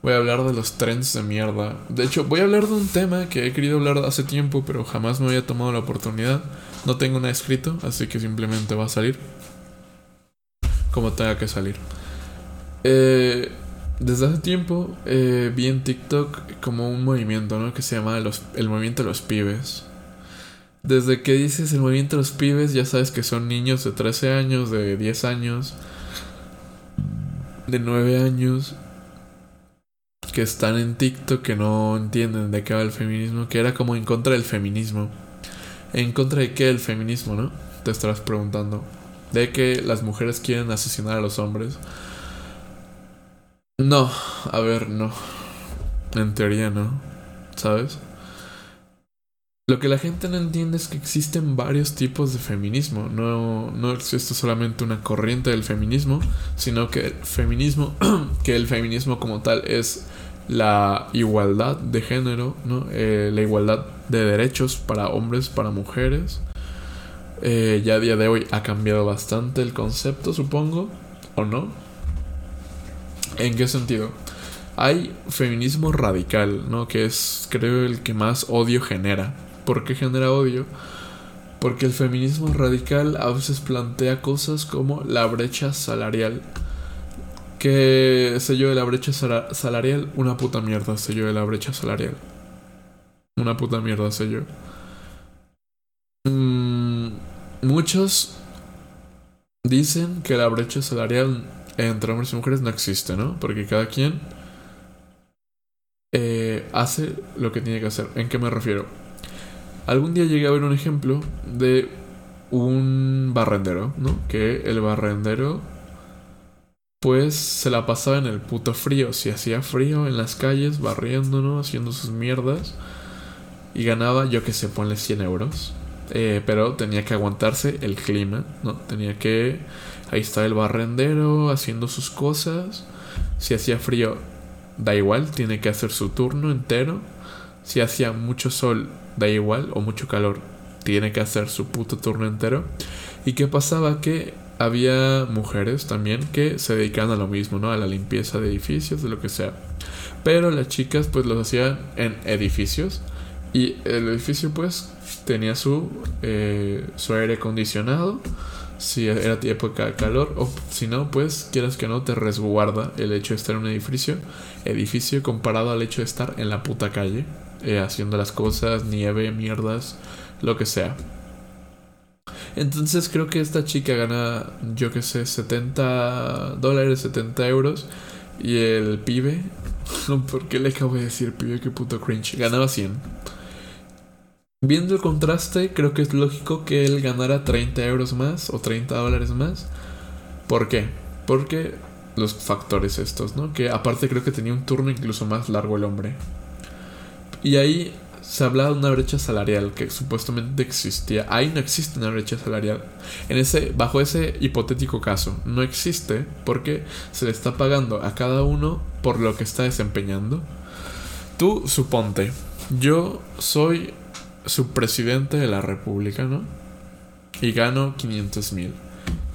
voy a hablar de los trends de mierda. De hecho, voy a hablar de un tema que he querido hablar hace tiempo, pero jamás me había tomado la oportunidad. No tengo nada escrito, así que simplemente va a salir como tenga que salir. Eh, desde hace tiempo eh, vi en TikTok como un movimiento, ¿no? Que se llama el movimiento de los pibes. Desde que dices el movimiento de los pibes, ya sabes que son niños de 13 años, de 10 años, de 9 años, que están en TikTok, que no entienden de qué va el feminismo, que era como en contra del feminismo. ¿En contra de qué el feminismo, no? Te estarás preguntando de que las mujeres quieren asesinar a los hombres. No, a ver, no. En teoría no, ¿sabes? Lo que la gente no entiende es que existen varios tipos de feminismo. No, no existe solamente una corriente del feminismo, sino que el feminismo, (clears throat) que el feminismo como tal es la igualdad de género, ¿no? Eh, la igualdad de derechos para hombres, para mujeres. Eh, ya a día de hoy ha cambiado bastante el concepto, supongo, o no. ¿En qué sentido? Hay feminismo radical, ¿no? Que es, creo, el que más odio genera. ¿Por qué genera odio? Porque el feminismo radical a veces plantea cosas como la brecha salarial. ¿Qué sé yo de la brecha salarial? Una puta mierda yo de la brecha salarial. Una puta mierda sé yo. Muchos dicen que la brecha salarial entre hombres y mujeres no existe, ¿no? Porque cada quien eh, hace lo que tiene que hacer. ¿En qué me refiero? Algún día llegué a ver un ejemplo de un barrendero, ¿no? Que el barrendero pues se la pasaba en el puto frío. Si hacía frío en las calles, barriendo, ¿no? Haciendo sus mierdas. Y ganaba, yo que sé, ponle 100 euros. Eh, pero tenía que aguantarse el clima, ¿no? Tenía que... Ahí está el barrendero haciendo sus cosas. Si hacía frío, da igual, tiene que hacer su turno entero. Si hacía mucho sol, da igual, o mucho calor, tiene que hacer su puto turno entero. ¿Y qué pasaba? Que había mujeres también que se dedicaban a lo mismo, ¿no? A la limpieza de edificios, de lo que sea. Pero las chicas pues los hacían en edificios. Y el edificio pues tenía su, eh, su aire acondicionado si era época de calor o si no pues quieras que no te resguarda el hecho de estar en un edificio edificio comparado al hecho de estar en la puta calle eh, haciendo las cosas nieve mierdas lo que sea entonces creo que esta chica gana yo que sé 70 dólares 70 euros y el pibe (laughs) ¿por qué le acabo de decir pibe qué puto cringe ganaba 100 Viendo el contraste, creo que es lógico que él ganara 30 euros más o 30 dólares más. ¿Por qué? Porque los factores estos, ¿no? Que aparte creo que tenía un turno incluso más largo el hombre. Y ahí se hablaba de una brecha salarial que supuestamente existía. Ahí no existe una brecha salarial. En ese, bajo ese hipotético caso, no existe porque se le está pagando a cada uno por lo que está desempeñando. Tú suponte, yo soy subpresidente de la República, ¿no? Y gano 500 mil.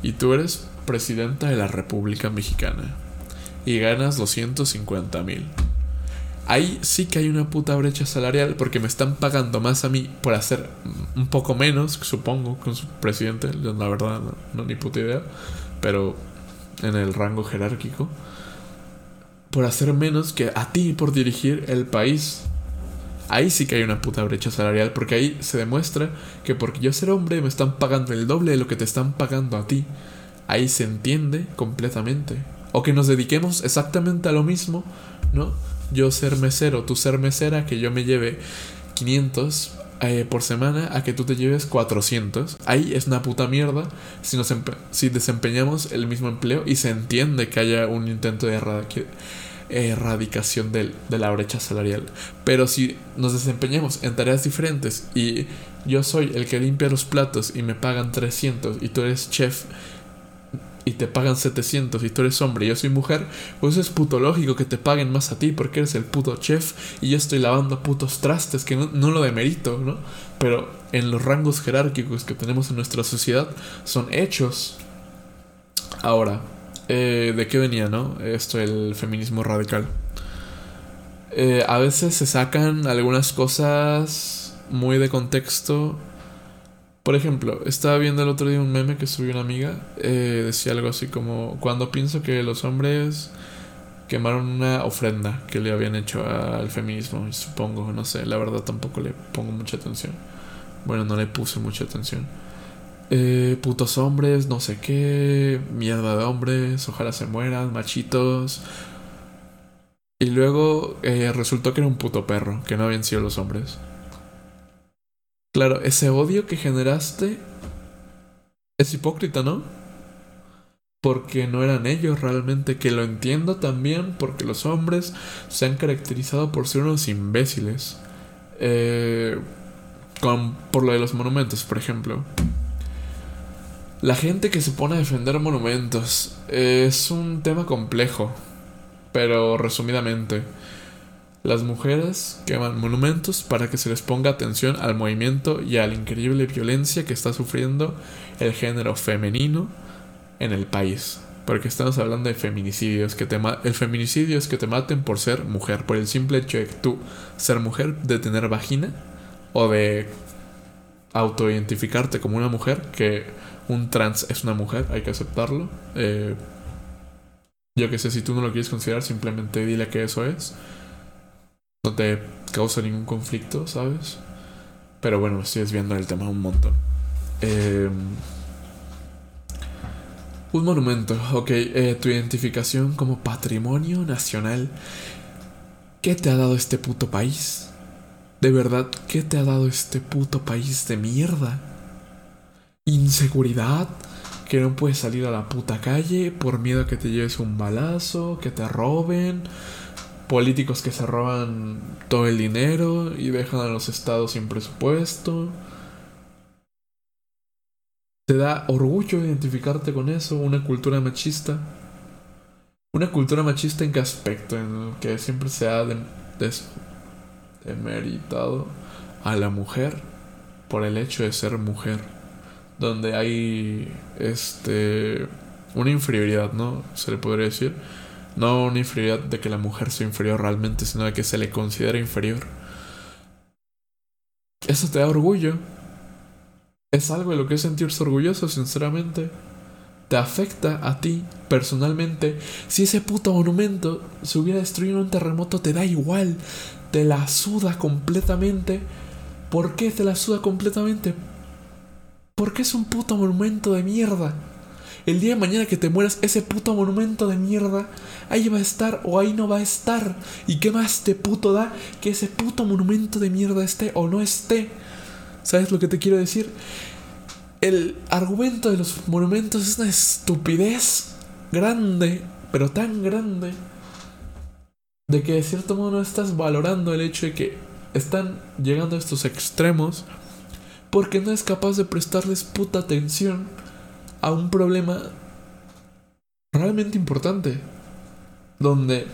Y tú eres presidenta de la República Mexicana. Y ganas 250 mil. Ahí sí que hay una puta brecha salarial porque me están pagando más a mí por hacer un poco menos, supongo, con su presidente. La verdad, no, ni puta idea. Pero en el rango jerárquico. Por hacer menos que a ti por dirigir el país Ahí sí que hay una puta brecha salarial, porque ahí se demuestra que porque yo ser hombre me están pagando el doble de lo que te están pagando a ti. Ahí se entiende completamente. O que nos dediquemos exactamente a lo mismo, ¿no? Yo ser mesero, tú ser mesera, que yo me lleve 500 eh, por semana a que tú te lleves 400. Ahí es una puta mierda si, nos si desempeñamos el mismo empleo y se entiende que haya un intento de erradicación de la brecha salarial. Pero si nos desempeñamos en tareas diferentes y yo soy el que limpia los platos y me pagan 300 y tú eres chef y te pagan 700 y tú eres hombre y yo soy mujer, pues es puto lógico que te paguen más a ti porque eres el puto chef y yo estoy lavando putos trastes, que no, no lo demerito, ¿no? Pero en los rangos jerárquicos que tenemos en nuestra sociedad son hechos. Ahora, eh, ¿de qué venía, no? Esto, el feminismo radical. Eh, a veces se sacan algunas cosas muy de contexto por ejemplo, estaba viendo el otro día un meme que subió una amiga. Eh, decía algo así como: Cuando pienso que los hombres quemaron una ofrenda que le habían hecho al feminismo, supongo, no sé, la verdad tampoco le pongo mucha atención. Bueno, no le puse mucha atención. Eh, putos hombres, no sé qué, mierda de hombres, ojalá se mueran, machitos. Y luego eh, resultó que era un puto perro, que no habían sido los hombres. Claro, ese odio que generaste es hipócrita, ¿no? Porque no eran ellos realmente, que lo entiendo también porque los hombres se han caracterizado por ser unos imbéciles. Eh, con, por lo de los monumentos, por ejemplo. La gente que se pone a defender monumentos es un tema complejo, pero resumidamente. Las mujeres queman monumentos para que se les ponga atención al movimiento y a la increíble violencia que está sufriendo el género femenino en el país. Porque estamos hablando de feminicidios, que te el feminicidio es que te maten por ser mujer, por el simple hecho de tú ser mujer, de tener vagina o de autoidentificarte como una mujer, que un trans es una mujer, hay que aceptarlo. Eh, yo que sé, si tú no lo quieres considerar, simplemente dile que eso es no te causa ningún conflicto, ¿sabes? Pero bueno, estoy desviando el tema un montón. Em, un monumento, ok, eh, tu identificación como patrimonio nacional. ¿Qué te ha dado este puto país? De verdad, ¿qué te ha dado este puto país de mierda? Inseguridad, que no puedes salir a la puta calle por miedo a que te lleves un balazo, que te roben, políticos que se roban todo el dinero y dejan a los estados sin presupuesto. ¿Te da orgullo identificarte con eso? ¿Una cultura machista? ¿Una cultura machista en qué aspecto? En que siempre se ha demeritado a la mujer por el hecho de ser mujer. Donde hay este una inferioridad, ¿no? Se le podría decir no una inferioridad de que la mujer sea inferior realmente, sino de que se le considera inferior. Eso te da orgullo. Es algo de lo que es sentirse orgulloso, sinceramente. Te afecta a ti personalmente. Si ese puto monumento se hubiera destruido en un terremoto, te da igual. Te la suda completamente. ¿Por qué te la suda completamente? Porque es un puto monumento de mierda. El día de mañana que te mueras, ese puto monumento de mierda, ahí va a estar o ahí no va a estar. ¿Y qué más te puto da que ese puto monumento de mierda esté o no esté? ¿Sabes lo que te quiero decir? El argumento de los monumentos es una estupidez grande, pero tan grande, de que de cierto modo no estás valorando el hecho de que están llegando a estos extremos porque no es capaz de prestarles puta atención a un problema realmente importante, donde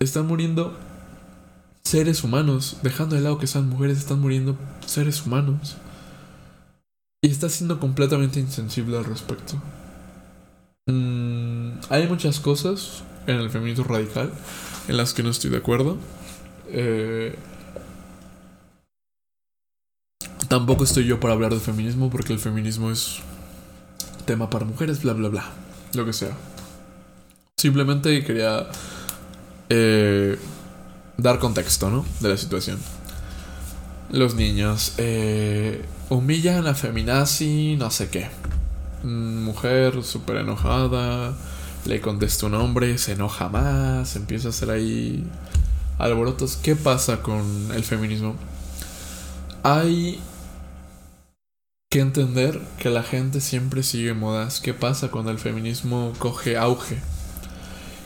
están muriendo seres humanos, dejando de lado que sean mujeres, están muriendo seres humanos. Y está siendo completamente insensible al respecto. Mm, hay muchas cosas en el feminismo radical en las que no estoy de acuerdo. Eh, tampoco estoy yo para hablar de feminismo porque el feminismo es tema para mujeres, bla, bla, bla. Lo que sea. Simplemente quería eh, dar contexto, ¿no? De la situación. Los niños eh, humillan a feminazi, no sé qué. Mm, mujer súper enojada, le contesta un hombre, se enoja más, empieza a hacer ahí alborotos. ¿Qué pasa con el feminismo? Hay que entender que la gente siempre sigue modas. ¿Qué pasa cuando el feminismo coge auge?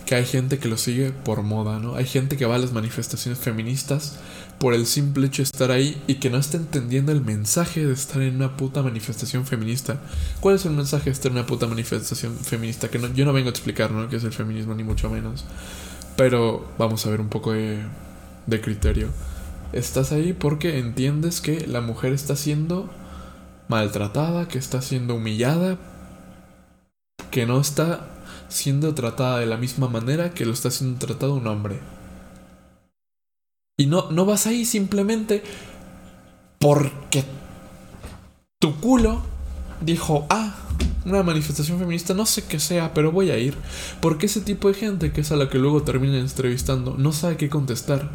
Que hay gente que lo sigue por moda, ¿no? Hay gente que va a las manifestaciones feministas por el simple hecho de estar ahí y que no está entendiendo el mensaje de estar en una puta manifestación feminista. ¿Cuál es el mensaje de estar en una puta manifestación feminista? Que yo no vengo a explicar, ¿no? Que es el feminismo, ni mucho menos. Pero vamos a ver un poco de, de criterio. Estás ahí porque entiendes que la mujer está siendo maltratada, que está siendo humillada, que no está siendo tratada de la misma manera que lo está siendo tratado un hombre. Y no, no vas ahí simplemente porque tu culo dijo, ah, una manifestación feminista, no sé qué sea, pero voy a ir. Porque ese tipo de gente, que es a la que luego terminan entrevistando, no sabe qué contestar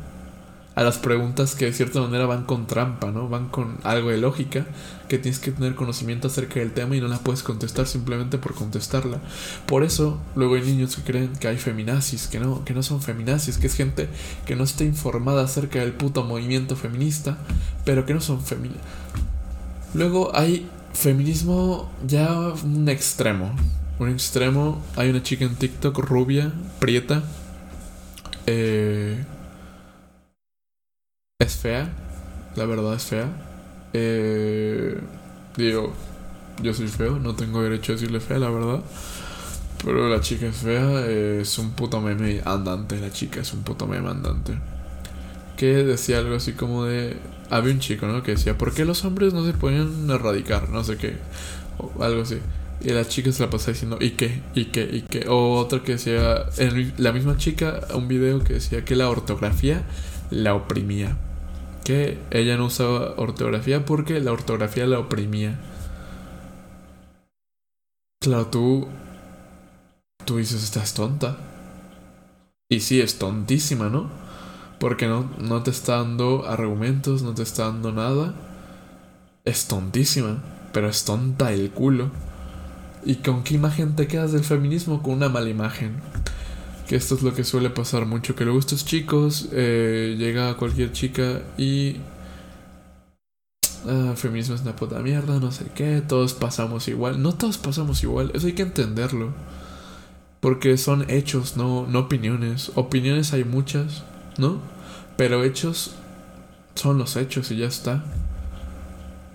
a las preguntas que de cierta manera van con trampa, ¿no? Van con algo de lógica, que tienes que tener conocimiento acerca del tema y no la puedes contestar simplemente por contestarla. Por eso, luego hay niños que creen que hay feminazis, que no, que no son feminazis, que es gente que no está informada acerca del puto movimiento feminista, pero que no son feministas. Luego hay feminismo ya un extremo. Un extremo, hay una chica en TikTok rubia, prieta, eh, es fea, la verdad es fea. Eh, digo, yo soy feo, no tengo derecho a decirle fea, la verdad. Pero la chica es fea, es un puto meme andante, la chica es un puto meme andante. Que decía algo así como de... Había un chico, ¿no? Que decía, ¿por qué los hombres no se pueden erradicar? No sé qué. O algo así. Y la chica se la pasaba diciendo, ¿y qué? ¿Y qué? ¿Y qué? O otra que decía, en la misma chica, un video que decía que la ortografía la oprimía que ella no usaba ortografía porque la ortografía la oprimía. Claro, tú. Tú dices, estás tonta. Y sí, es tontísima, ¿no? Porque no, no te está dando argumentos, no te está dando nada. Es tontísima, pero es tonta el culo. ¿Y con qué imagen te quedas del feminismo? Con una mala imagen que esto es lo que suele pasar mucho, que luego estos chicos eh, llega a cualquier chica y ah, feminismo es una puta mierda, no sé qué, todos pasamos igual, no todos pasamos igual, eso hay que entenderlo, porque son hechos, no, no opiniones, opiniones hay muchas, ¿no? Pero hechos son los hechos y ya está.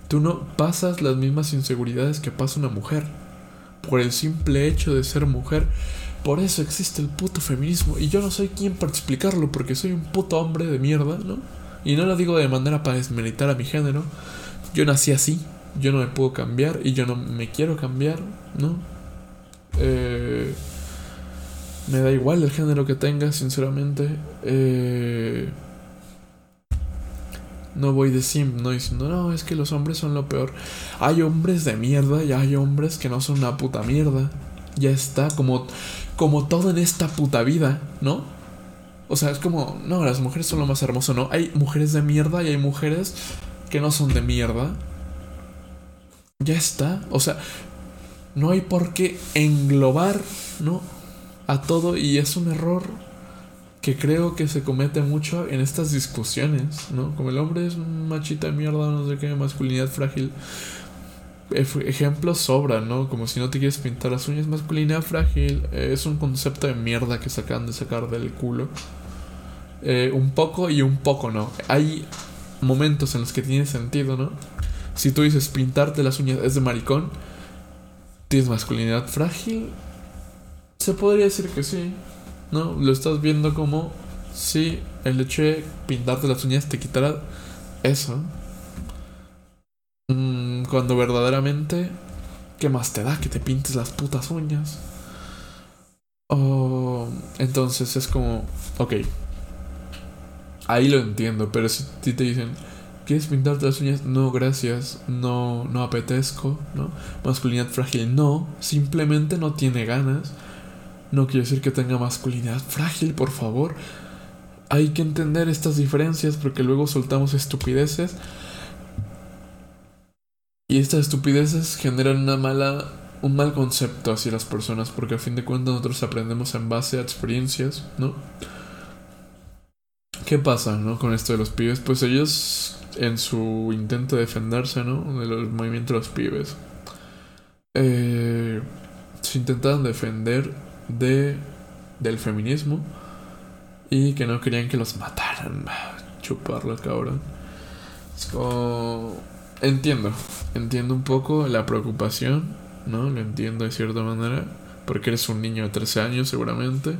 Tú no pasas las mismas inseguridades que pasa una mujer, por el simple hecho de ser mujer por eso existe el puto feminismo. Y yo no soy quien para explicarlo, porque soy un puto hombre de mierda, ¿no? Y no lo digo de manera para desmeritar a mi género. Yo nací así, yo no me puedo cambiar y yo no me quiero cambiar, ¿no? Eh, me da igual el género que tenga, sinceramente. Eh, no voy de sim, no diciendo, no, es que los hombres son lo peor. Hay hombres de mierda y hay hombres que no son una puta mierda. Ya está, como como todo en esta puta vida, ¿no? O sea, es como, no, las mujeres son lo más hermoso, ¿no? Hay mujeres de mierda y hay mujeres que no son de mierda. Ya está. O sea, no hay por qué englobar, ¿no? A todo y es un error que creo que se comete mucho en estas discusiones, ¿no? Como el hombre es un machita de mierda, no sé qué, masculinidad frágil ejemplos sobran, ¿no? Como si no te quieres pintar las uñas, masculina frágil. Eh, es un concepto de mierda que sacan de sacar del culo. Eh, un poco y un poco no. Hay momentos en los que tiene sentido, ¿no? Si tú dices pintarte las uñas es de maricón, tienes masculinidad frágil, se podría decir que sí, ¿no? Lo estás viendo como si el hecho de pintarte las uñas te quitará eso. Mm, cuando verdaderamente, ¿qué más te da que te pintes las putas uñas? Oh, entonces es como, ok, ahí lo entiendo, pero si te dicen, ¿quieres pintarte las uñas? No, gracias, no, no apetezco, ¿no? Masculinidad frágil, no, simplemente no tiene ganas. No quiere decir que tenga masculinidad frágil, por favor. Hay que entender estas diferencias porque luego soltamos estupideces Y estas estupideces generan una mala, un mal concepto hacia las personas, porque a fin de cuentas nosotros aprendemos en base a experiencias, ¿no? ¿Qué pasa, no? Con esto de los pibes, pues ellos en su intento de defenderse, ¿no? De los movimientos de los pibes, eh, se intentaban defender de del feminismo y que no querían que los mataran. Chupar la cabra. Es como entiendo, entiendo un poco la preocupación, ¿no? Lo entiendo de cierta manera, porque eres un niño de 13 años seguramente,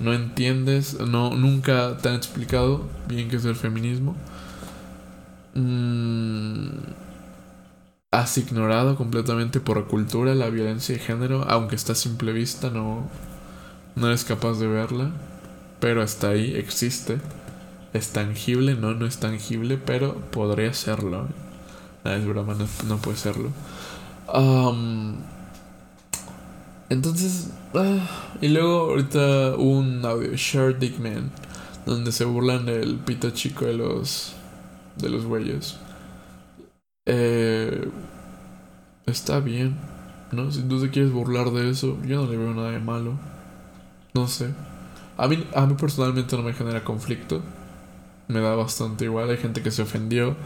no entiendes, no, nunca te han explicado bien qué es el feminismo. Mm, has ignorado completamente por cultura la violencia de género, aunque está a simple vista, no, no eres capaz de verla, pero está ahí, existe. Es tangible, no, no es tangible, pero podría serlo. Ah, es broma, no, puede serlo. entonces, ah, y luego ahorita un audio, Share Dick Man, donde se burlan del pito chico de los, de los güeyes. Eh, está bien, ¿no? Si tú te quieres burlar de eso, yo no le veo nada de malo. No sé. A mí, a mí personalmente no me genera conflicto. Me da bastante igual. Hay gente que se ofendió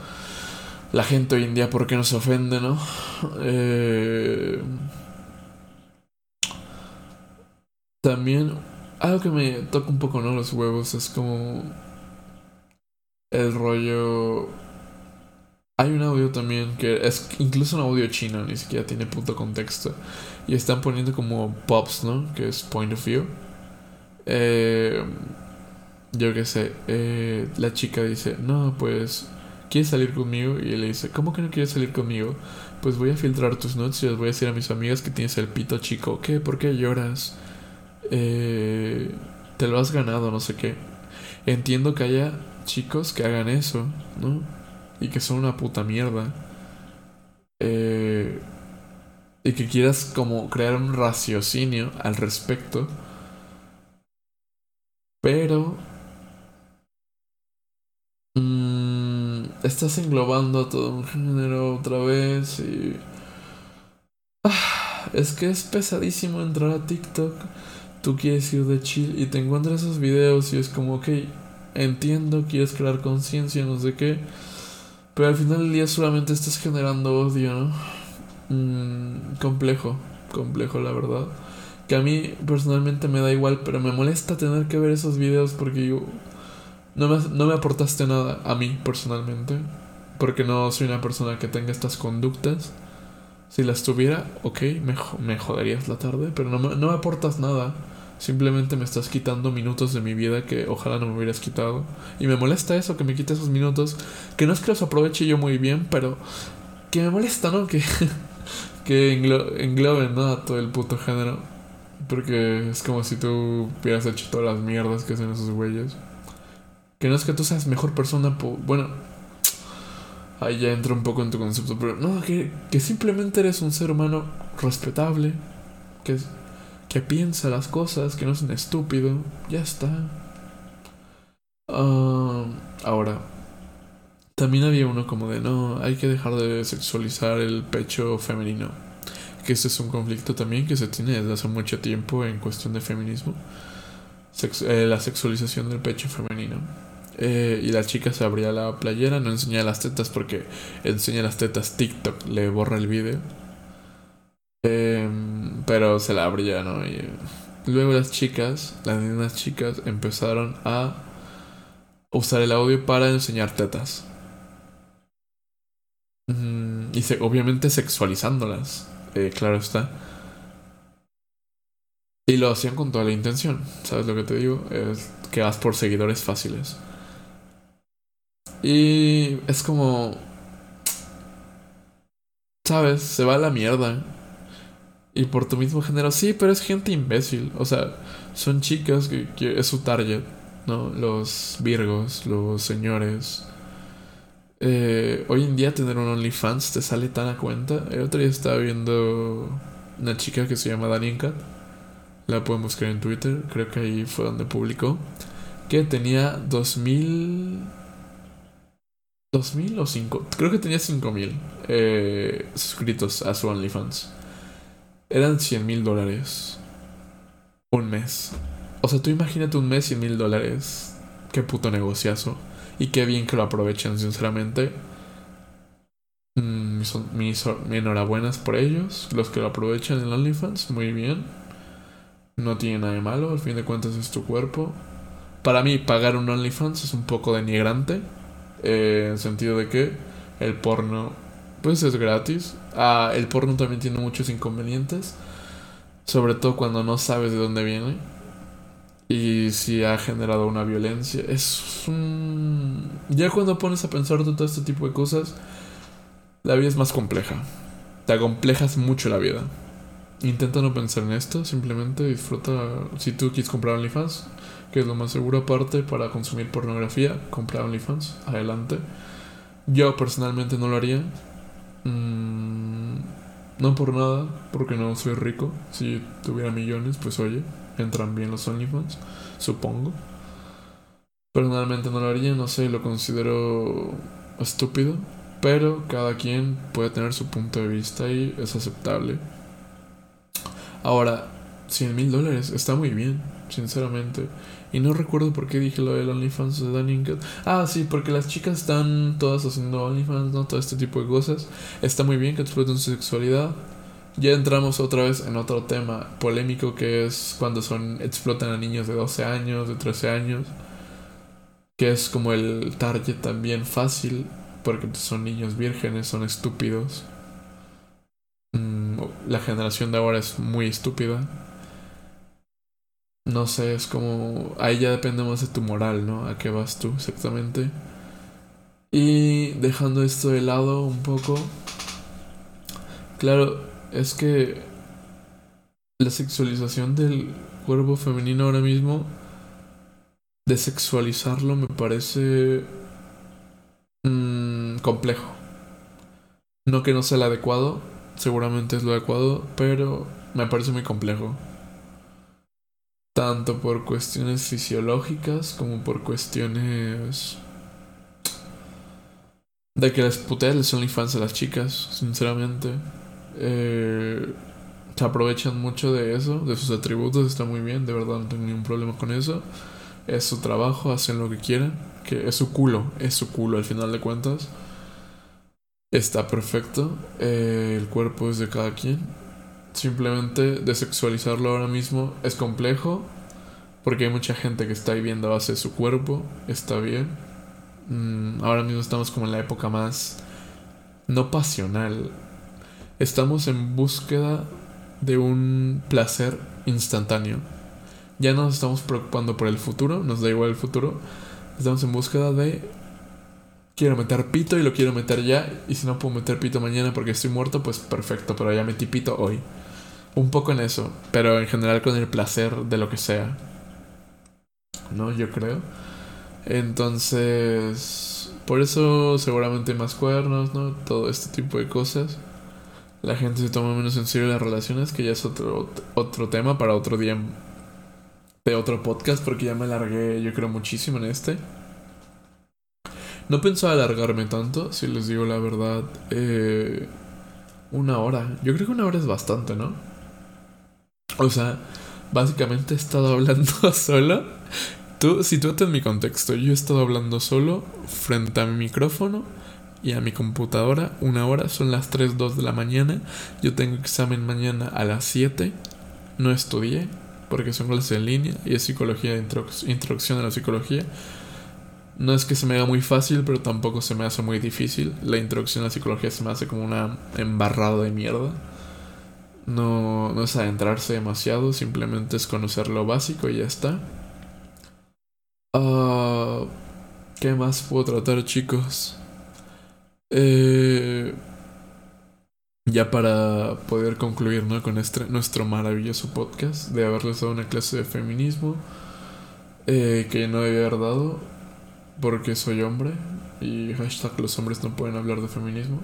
la gente hoy en día, ¿por qué no ofende, no? Eh, también, algo que me toca un poco, ¿no? Los huevos, es como el rollo... Hay un audio también que es incluso un audio chino, ni siquiera tiene punto contexto. Y están poniendo como pops, ¿no? Que es point of view. Eh, yo qué sé, eh, la chica dice, no, pues ¿quieres salir conmigo? Y él le dice, ¿cómo que no quieres salir conmigo? Pues voy a filtrar tus notes y les voy a decir a mis amigas que tienes el pito chico. ¿Qué? ¿Por qué lloras? Eh, te lo has ganado, no sé qué. Entiendo que haya chicos que hagan eso, ¿no? Y que son una puta mierda. Eh, y que quieras como crear un raciocinio al respecto. Pero... Mmm, estás englobando a todo un género otra vez y... Ah, es que es pesadísimo entrar a TikTok. Tú quieres ir de chill y te encuentras esos videos y es como, ok, entiendo, quieres crear conciencia, no sé qué. Pero al final del día solamente estás generando odio, ¿no? Mm, complejo, complejo la verdad. Que a mí personalmente me da igual, pero me molesta tener que ver esos videos porque yo no me, aportaste nada a mí personalmente, porque no soy una persona que tenga estas conductas. Si las tuviera, ok, me, me joderías la tarde, pero no me, no me aportas nada. Simplemente me estás quitando minutos de mi vida que ojalá no me hubieras quitado. Y me molesta eso, que me quite esos minutos. Que no es que los aproveche yo muy bien, pero que me molesta, ¿no? Que, (laughs) que engloben, ¿no? A todo el puto género. Porque es como si tú hubieras hecho todas las mierdas que hacen esos güeyes. Que no es que tú seas mejor persona, bueno, ahí ya entro un poco en tu concepto, pero no, que, que simplemente eres un ser humano respetable, que, que piensa las cosas, que no es un estúpido, ya está. Ah, ahora, también había uno como de, no, hay que dejar de sexualizar el pecho femenino. Que este es un conflicto también que se tiene desde hace mucho tiempo en cuestión de feminismo. Eh, la sexualización del pecho femenino. Eh, y la chica se abría la playera, no enseñaba las tetas porque enseña las tetas TikTok, le borra el video. Em, pero se la abría, ¿no? Y luego las chicas, las niñas chicas, empezaron a usar el audio para enseñar tetas. Mm, y se, obviamente sexualizándolas, eh, claro está. Y lo hacían con toda la intención, ¿sabes lo que te digo? Es que vas por seguidores fáciles. Y es como... ¿Sabes? Se va a la mierda. Y por tu mismo género, sí, pero es gente imbécil. O sea, son chicas que, es su target, ¿no? Los virgos, los señores. Eh, hoy en día tener un OnlyFans te sale tan a cuenta. El otro día estaba viendo una chica que se llama Danienka. La pueden buscar en Twitter, creo que ahí fue donde publicó. Que tenía 2000 2000 o 5, creo que tenía 5000 eh, suscritos a su OnlyFans. Eran 100 mil dólares. Un mes. O sea, tú imagínate un mes 100 mil dólares. Qué puto negociazo. Y qué bien que lo aprovechen, sinceramente. Mm, son mis, enhorabuenas por ellos. Los que lo aprovechan en OnlyFans, muy bien. No tiene nada de malo, al fin de cuentas es tu cuerpo. Para mí, pagar un OnlyFans es un poco denigrante. Eh, en sentido de que el porno, pues es gratis. Ah, el porno también tiene muchos inconvenientes. Sobre todo cuando no sabes de dónde viene. Y si ha generado una violencia. Es un... Ya cuando pones a pensar todo este tipo de cosas, la vida es más compleja. Te acomplejas mucho la vida. Intenta no pensar en esto, simplemente disfruta. Si tú quieres comprar OnlyFans, que es lo más seguro aparte para consumir pornografía, comprar OnlyFans, adelante. Yo personalmente no lo haría. Mm, no por nada, porque no soy rico. Si tuviera millones, pues oye, entran bien los OnlyFans, supongo. Personalmente no lo haría, no sé, lo considero estúpido. Pero cada quien puede tener su punto de vista y es aceptable. Ahora, 100 mil dólares está muy bien, sinceramente. Y no recuerdo por qué dije lo del OnlyFans de Danny Ah, sí, porque las chicas están todas haciendo OnlyFans, ¿no? Todo este tipo de cosas. Está muy bien que exploten su sexualidad. Ya entramos otra vez en otro tema polémico que es cuando son explotan a niños de 12 años, de 13 años. Que es como el target también fácil porque son niños vírgenes, son estúpidos. Mm, la generación de ahora es muy estúpida. No sé, es como... Ahí ya depende más de tu moral, ¿no? ¿A qué vas tú exactamente? Y dejando esto de lado un poco... Claro, es que la sexualización del cuerpo femenino ahora mismo, desexualizarlo me parece Mm, complejo. No que no sea el adecuado, seguramente es lo adecuado, pero me parece muy complejo. Tanto por cuestiones fisiológicas como por cuestiones de que les putean son OnlyFans a las chicas, sinceramente. Eh, se aprovechan mucho de eso, de sus atributos, está muy bien, de verdad no tengo ningún problema con eso. Es su trabajo, hacen lo que quieren que es su culo, es su culo al final de cuentas. Está perfecto, eh, el cuerpo es de cada quien. Simplemente desexualizarlo ahora mismo es complejo, porque hay mucha gente que está viviendo a base de su cuerpo, está bien. Mm, ahora mismo estamos como en la época más no pasional. Estamos en búsqueda de un placer instantáneo. Ya no nos estamos preocupando por el futuro, nos da igual el futuro Estamos en búsqueda de... Quiero meter pito y lo quiero meter ya. Y si no puedo meter pito mañana porque estoy muerto, pues perfecto. Pero ya metí pito hoy. Un poco en eso. Pero en general con el placer de lo que sea. ¿No? Yo creo. Entonces... Por eso seguramente más cuernos, ¿no? Todo este tipo de cosas. La gente se toma menos en serio las relaciones, que ya es otro, otro tema para otro día de otro podcast porque ya me alargué yo creo muchísimo en este. No pensaba alargarme tanto, si les digo la verdad. Eh, una hora. Yo creo que una hora es bastante, ¿no? O sea, básicamente he estado hablando (laughs) solo. Tú, si tú en mi contexto, yo he estado hablando solo frente a mi micrófono y a mi computadora. Una hora, son las 3, 2 de la mañana. Yo tengo examen mañana a las 7. No estudié, porque son clases en línea y es psicología, introducción a la psicología. No es que se me haga muy fácil, pero tampoco se me hace muy difícil. La introducción a la psicología se me hace como una embarrada de mierda. No, no es adentrarse demasiado, simplemente es conocer lo básico y ya está. Uh, ¿Qué más puedo tratar, chicos? Eh, ya para poder concluir ¿no? con este, nuestro maravilloso podcast de haberles dado una clase de feminismo eh, que no debía haber dado porque soy hombre y hashtag los hombres no pueden hablar de feminismo.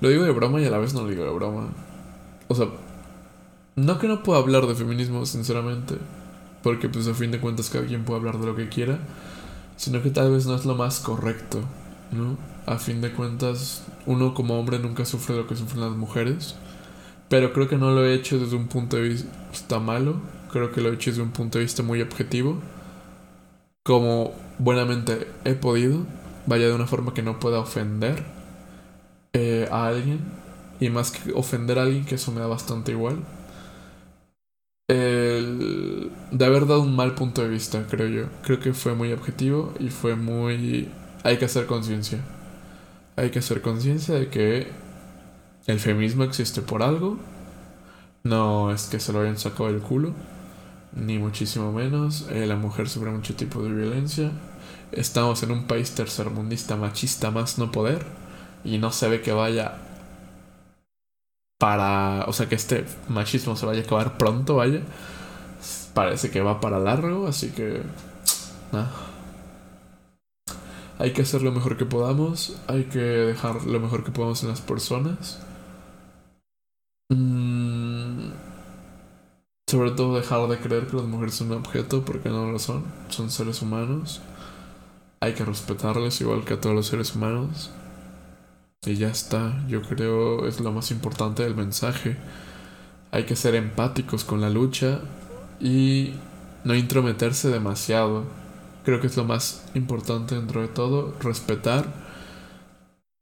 Lo digo de broma y a la vez no lo digo de broma. O sea, no que no pueda hablar de feminismo, sinceramente, porque pues a fin de cuentas cada quien puede hablar de lo que quiera, sino que tal vez no es lo más correcto ¿no? A fin de cuentas, uno como hombre nunca sufre lo que sufren las mujeres. Pero creo que no lo he hecho desde un punto de vista malo. Creo que lo he hecho desde un punto de vista muy objetivo. Como buenamente he podido. Vaya de una forma que no pueda ofender eh, a alguien. Y más que ofender a alguien, que eso me da bastante igual. El de haber dado un mal punto de vista, creo yo. Creo que fue muy objetivo y fue muy... Hay que hacer conciencia. Hay que hacer conciencia de que el feminismo existe por algo. No es que se lo hayan sacado del culo. Ni muchísimo menos. Eh, la mujer sufre mucho tipo de violencia. Estamos en un país tercermundista machista más no poder. Y no se ve que vaya para... O sea, que este machismo se vaya a acabar pronto, vaya. Parece que va para largo, así que... Nada. Hay que hacer lo mejor que podamos. Hay que dejar lo mejor que podamos en las personas. Mm, sobre todo dejar de creer que las mujeres son un objeto porque no lo son. Son seres humanos. Hay que respetarles igual que a todos los seres humanos. Y ya está, yo creo es lo más importante del mensaje. Hay que ser empáticos con la lucha y no intrometerse demasiado. Creo que es lo más importante dentro de todo, respetar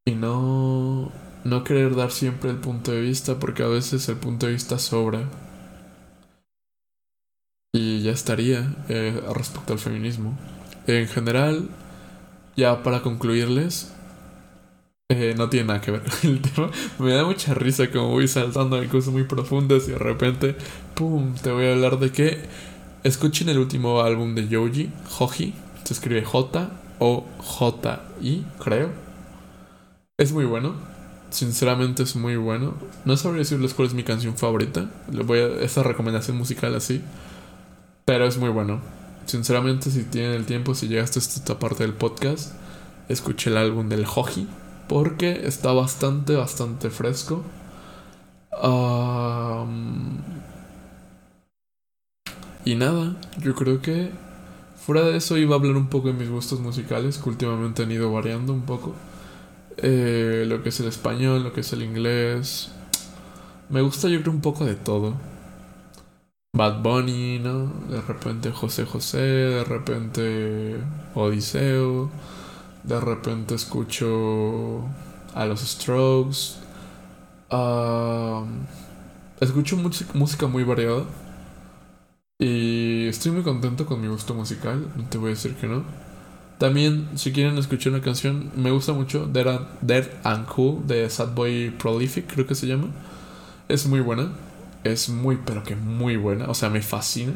y no no querer dar siempre el punto de vista porque a veces el punto de vista sobra. Y ya estaría eh, respecto al feminismo. En general, ya para concluirles, eh, no tiene nada que ver el tema. Me da mucha risa como voy saltando de cosas muy profundas y de repente, ¡pum! Te voy a hablar de que escuchen el último álbum de Yoji, Hoji. Se escribe J o J-I, creo. Es muy bueno Sinceramente es muy bueno. No sabría decirles cuál es mi canción favorita. Le voy a esa recomendación musical así. Pero es muy bueno. Sinceramente, si tienen el tiempo, si llegaste a esta parte del podcast, escuché el álbum del Hoji. Porque está bastante, bastante fresco. y nada, yo creo que fuera de eso iba a hablar un poco de mis gustos musicales, que últimamente han ido variando un poco. Eh, lo que es el español, lo que es el inglés. Me gusta yo creo un poco de todo. Bad Bunny, ¿no? De repente José José, de repente Odiseo, de repente escucho a los Strokes. escucho música muy variada. Y estoy muy contento con mi gusto musical, no te voy a decir que no. También, si quieren escuchar una canción, me gusta mucho Dead and, Cool de Sad Boy Prolific, creo que se llama. Es muy buena. Es muy, pero que muy buena. O sea, me fascina.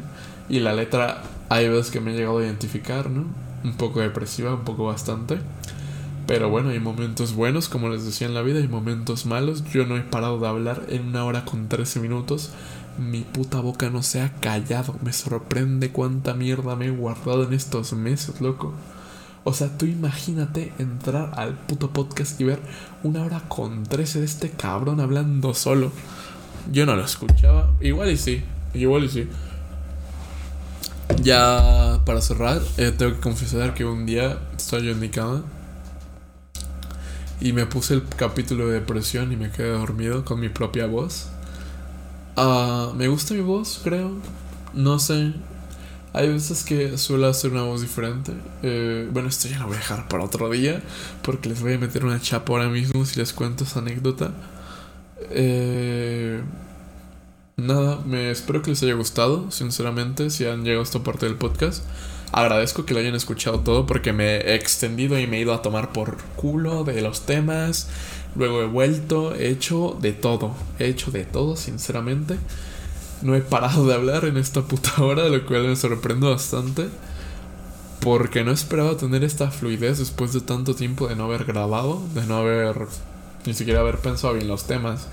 Y la letra hay veces que me he llegado a identificar, ¿no? Un poco depresiva, un poco bastante. Pero bueno, hay momentos buenos, como les decía en la vida, hay momentos malos. Yo no he parado de hablar en una hora con 13 minutos. Mi puta boca no se ha callado. Me sorprende cuánta mierda me he guardado en estos meses, loco. O sea, tú imagínate entrar al puto podcast y ver una hora con 13 de este cabrón hablando solo. Yo no lo escuchaba. Igual y sí. Igual y sí. Ya para cerrar, eh, tengo que confesar que un día estoy yo en mi cama y me puse el capítulo de depresión y me quedé dormido con mi propia voz. Ah, me gusta mi voz, creo. No sé, hay veces que suelo hacer una voz diferente. Eh, bueno, esto ya lo voy a dejar para otro día. Porque les voy a meter una chapa ahora mismo si les cuento esa anécdota. Eh, nada, me espero que les haya gustado, sinceramente, si han llegado a esta parte del podcast. Agradezco que lo hayan escuchado todo porque me he extendido y me he ido a tomar por culo de los temas. Luego he vuelto, he hecho de todo. He hecho de todo, sinceramente no he parado de hablar en esta puta (laughs) hora, lo cual me sorprende bastante. Porque no esperaba tener esta fluidez después de tanto tiempo de no haber grabado, de no haber ni siquiera haber pensado bien los temas.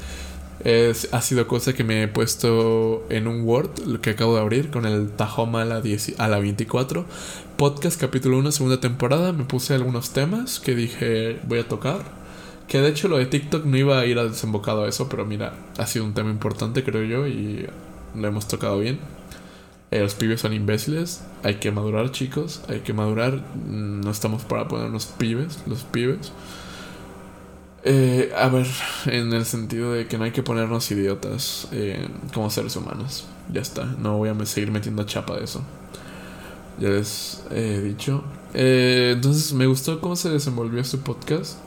Es, ha sido cosa que me he puesto en un Word, lo que acabo de abrir, con el Tahoma a la, 10, a la 24. Podcast capítulo 1, segunda temporada. Me puse algunos temas que dije voy a tocar. Que de hecho lo de TikTok no iba a ir a desembocado a eso, pero mira, ha sido un tema importante creo yo y lo hemos tocado bien. Eh, los pibes son imbéciles. Hay que madurar, chicos. Hay que madurar. No estamos para ponernos pibes, los pibes. Eh, a ver, en el sentido de que no hay que ponernos idiotas eh, como seres humanos. Ya está, no voy a seguir metiendo chapa de eso. Ya les he dicho. Eh, entonces me gustó cómo se desenvolvió este podcast.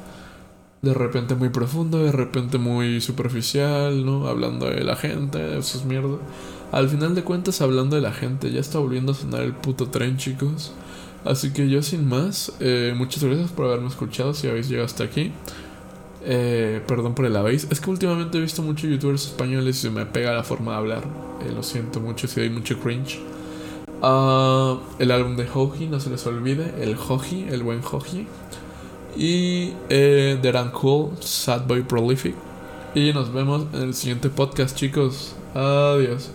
De repente muy profundo, de repente muy superficial, ¿no? Hablando de la gente, eso es mierda. Al final de cuentas, hablando de la gente, ya está volviendo a sonar el puto tren, chicos. Así que yo sin más, muchas gracias por haberme escuchado si habéis llegado hasta aquí. Eh, perdón por el habéis. Es que últimamente he visto muchos youtubers españoles y me pega la forma de hablar. Eh, lo siento mucho si hay mucho cringe. Ah, el álbum de Hoji, no se les olvide. El Hoji, el buen Hoji. Y eh, The Cool, Sad Boy Prolific. Y nos vemos en el siguiente podcast, chicos. Adiós.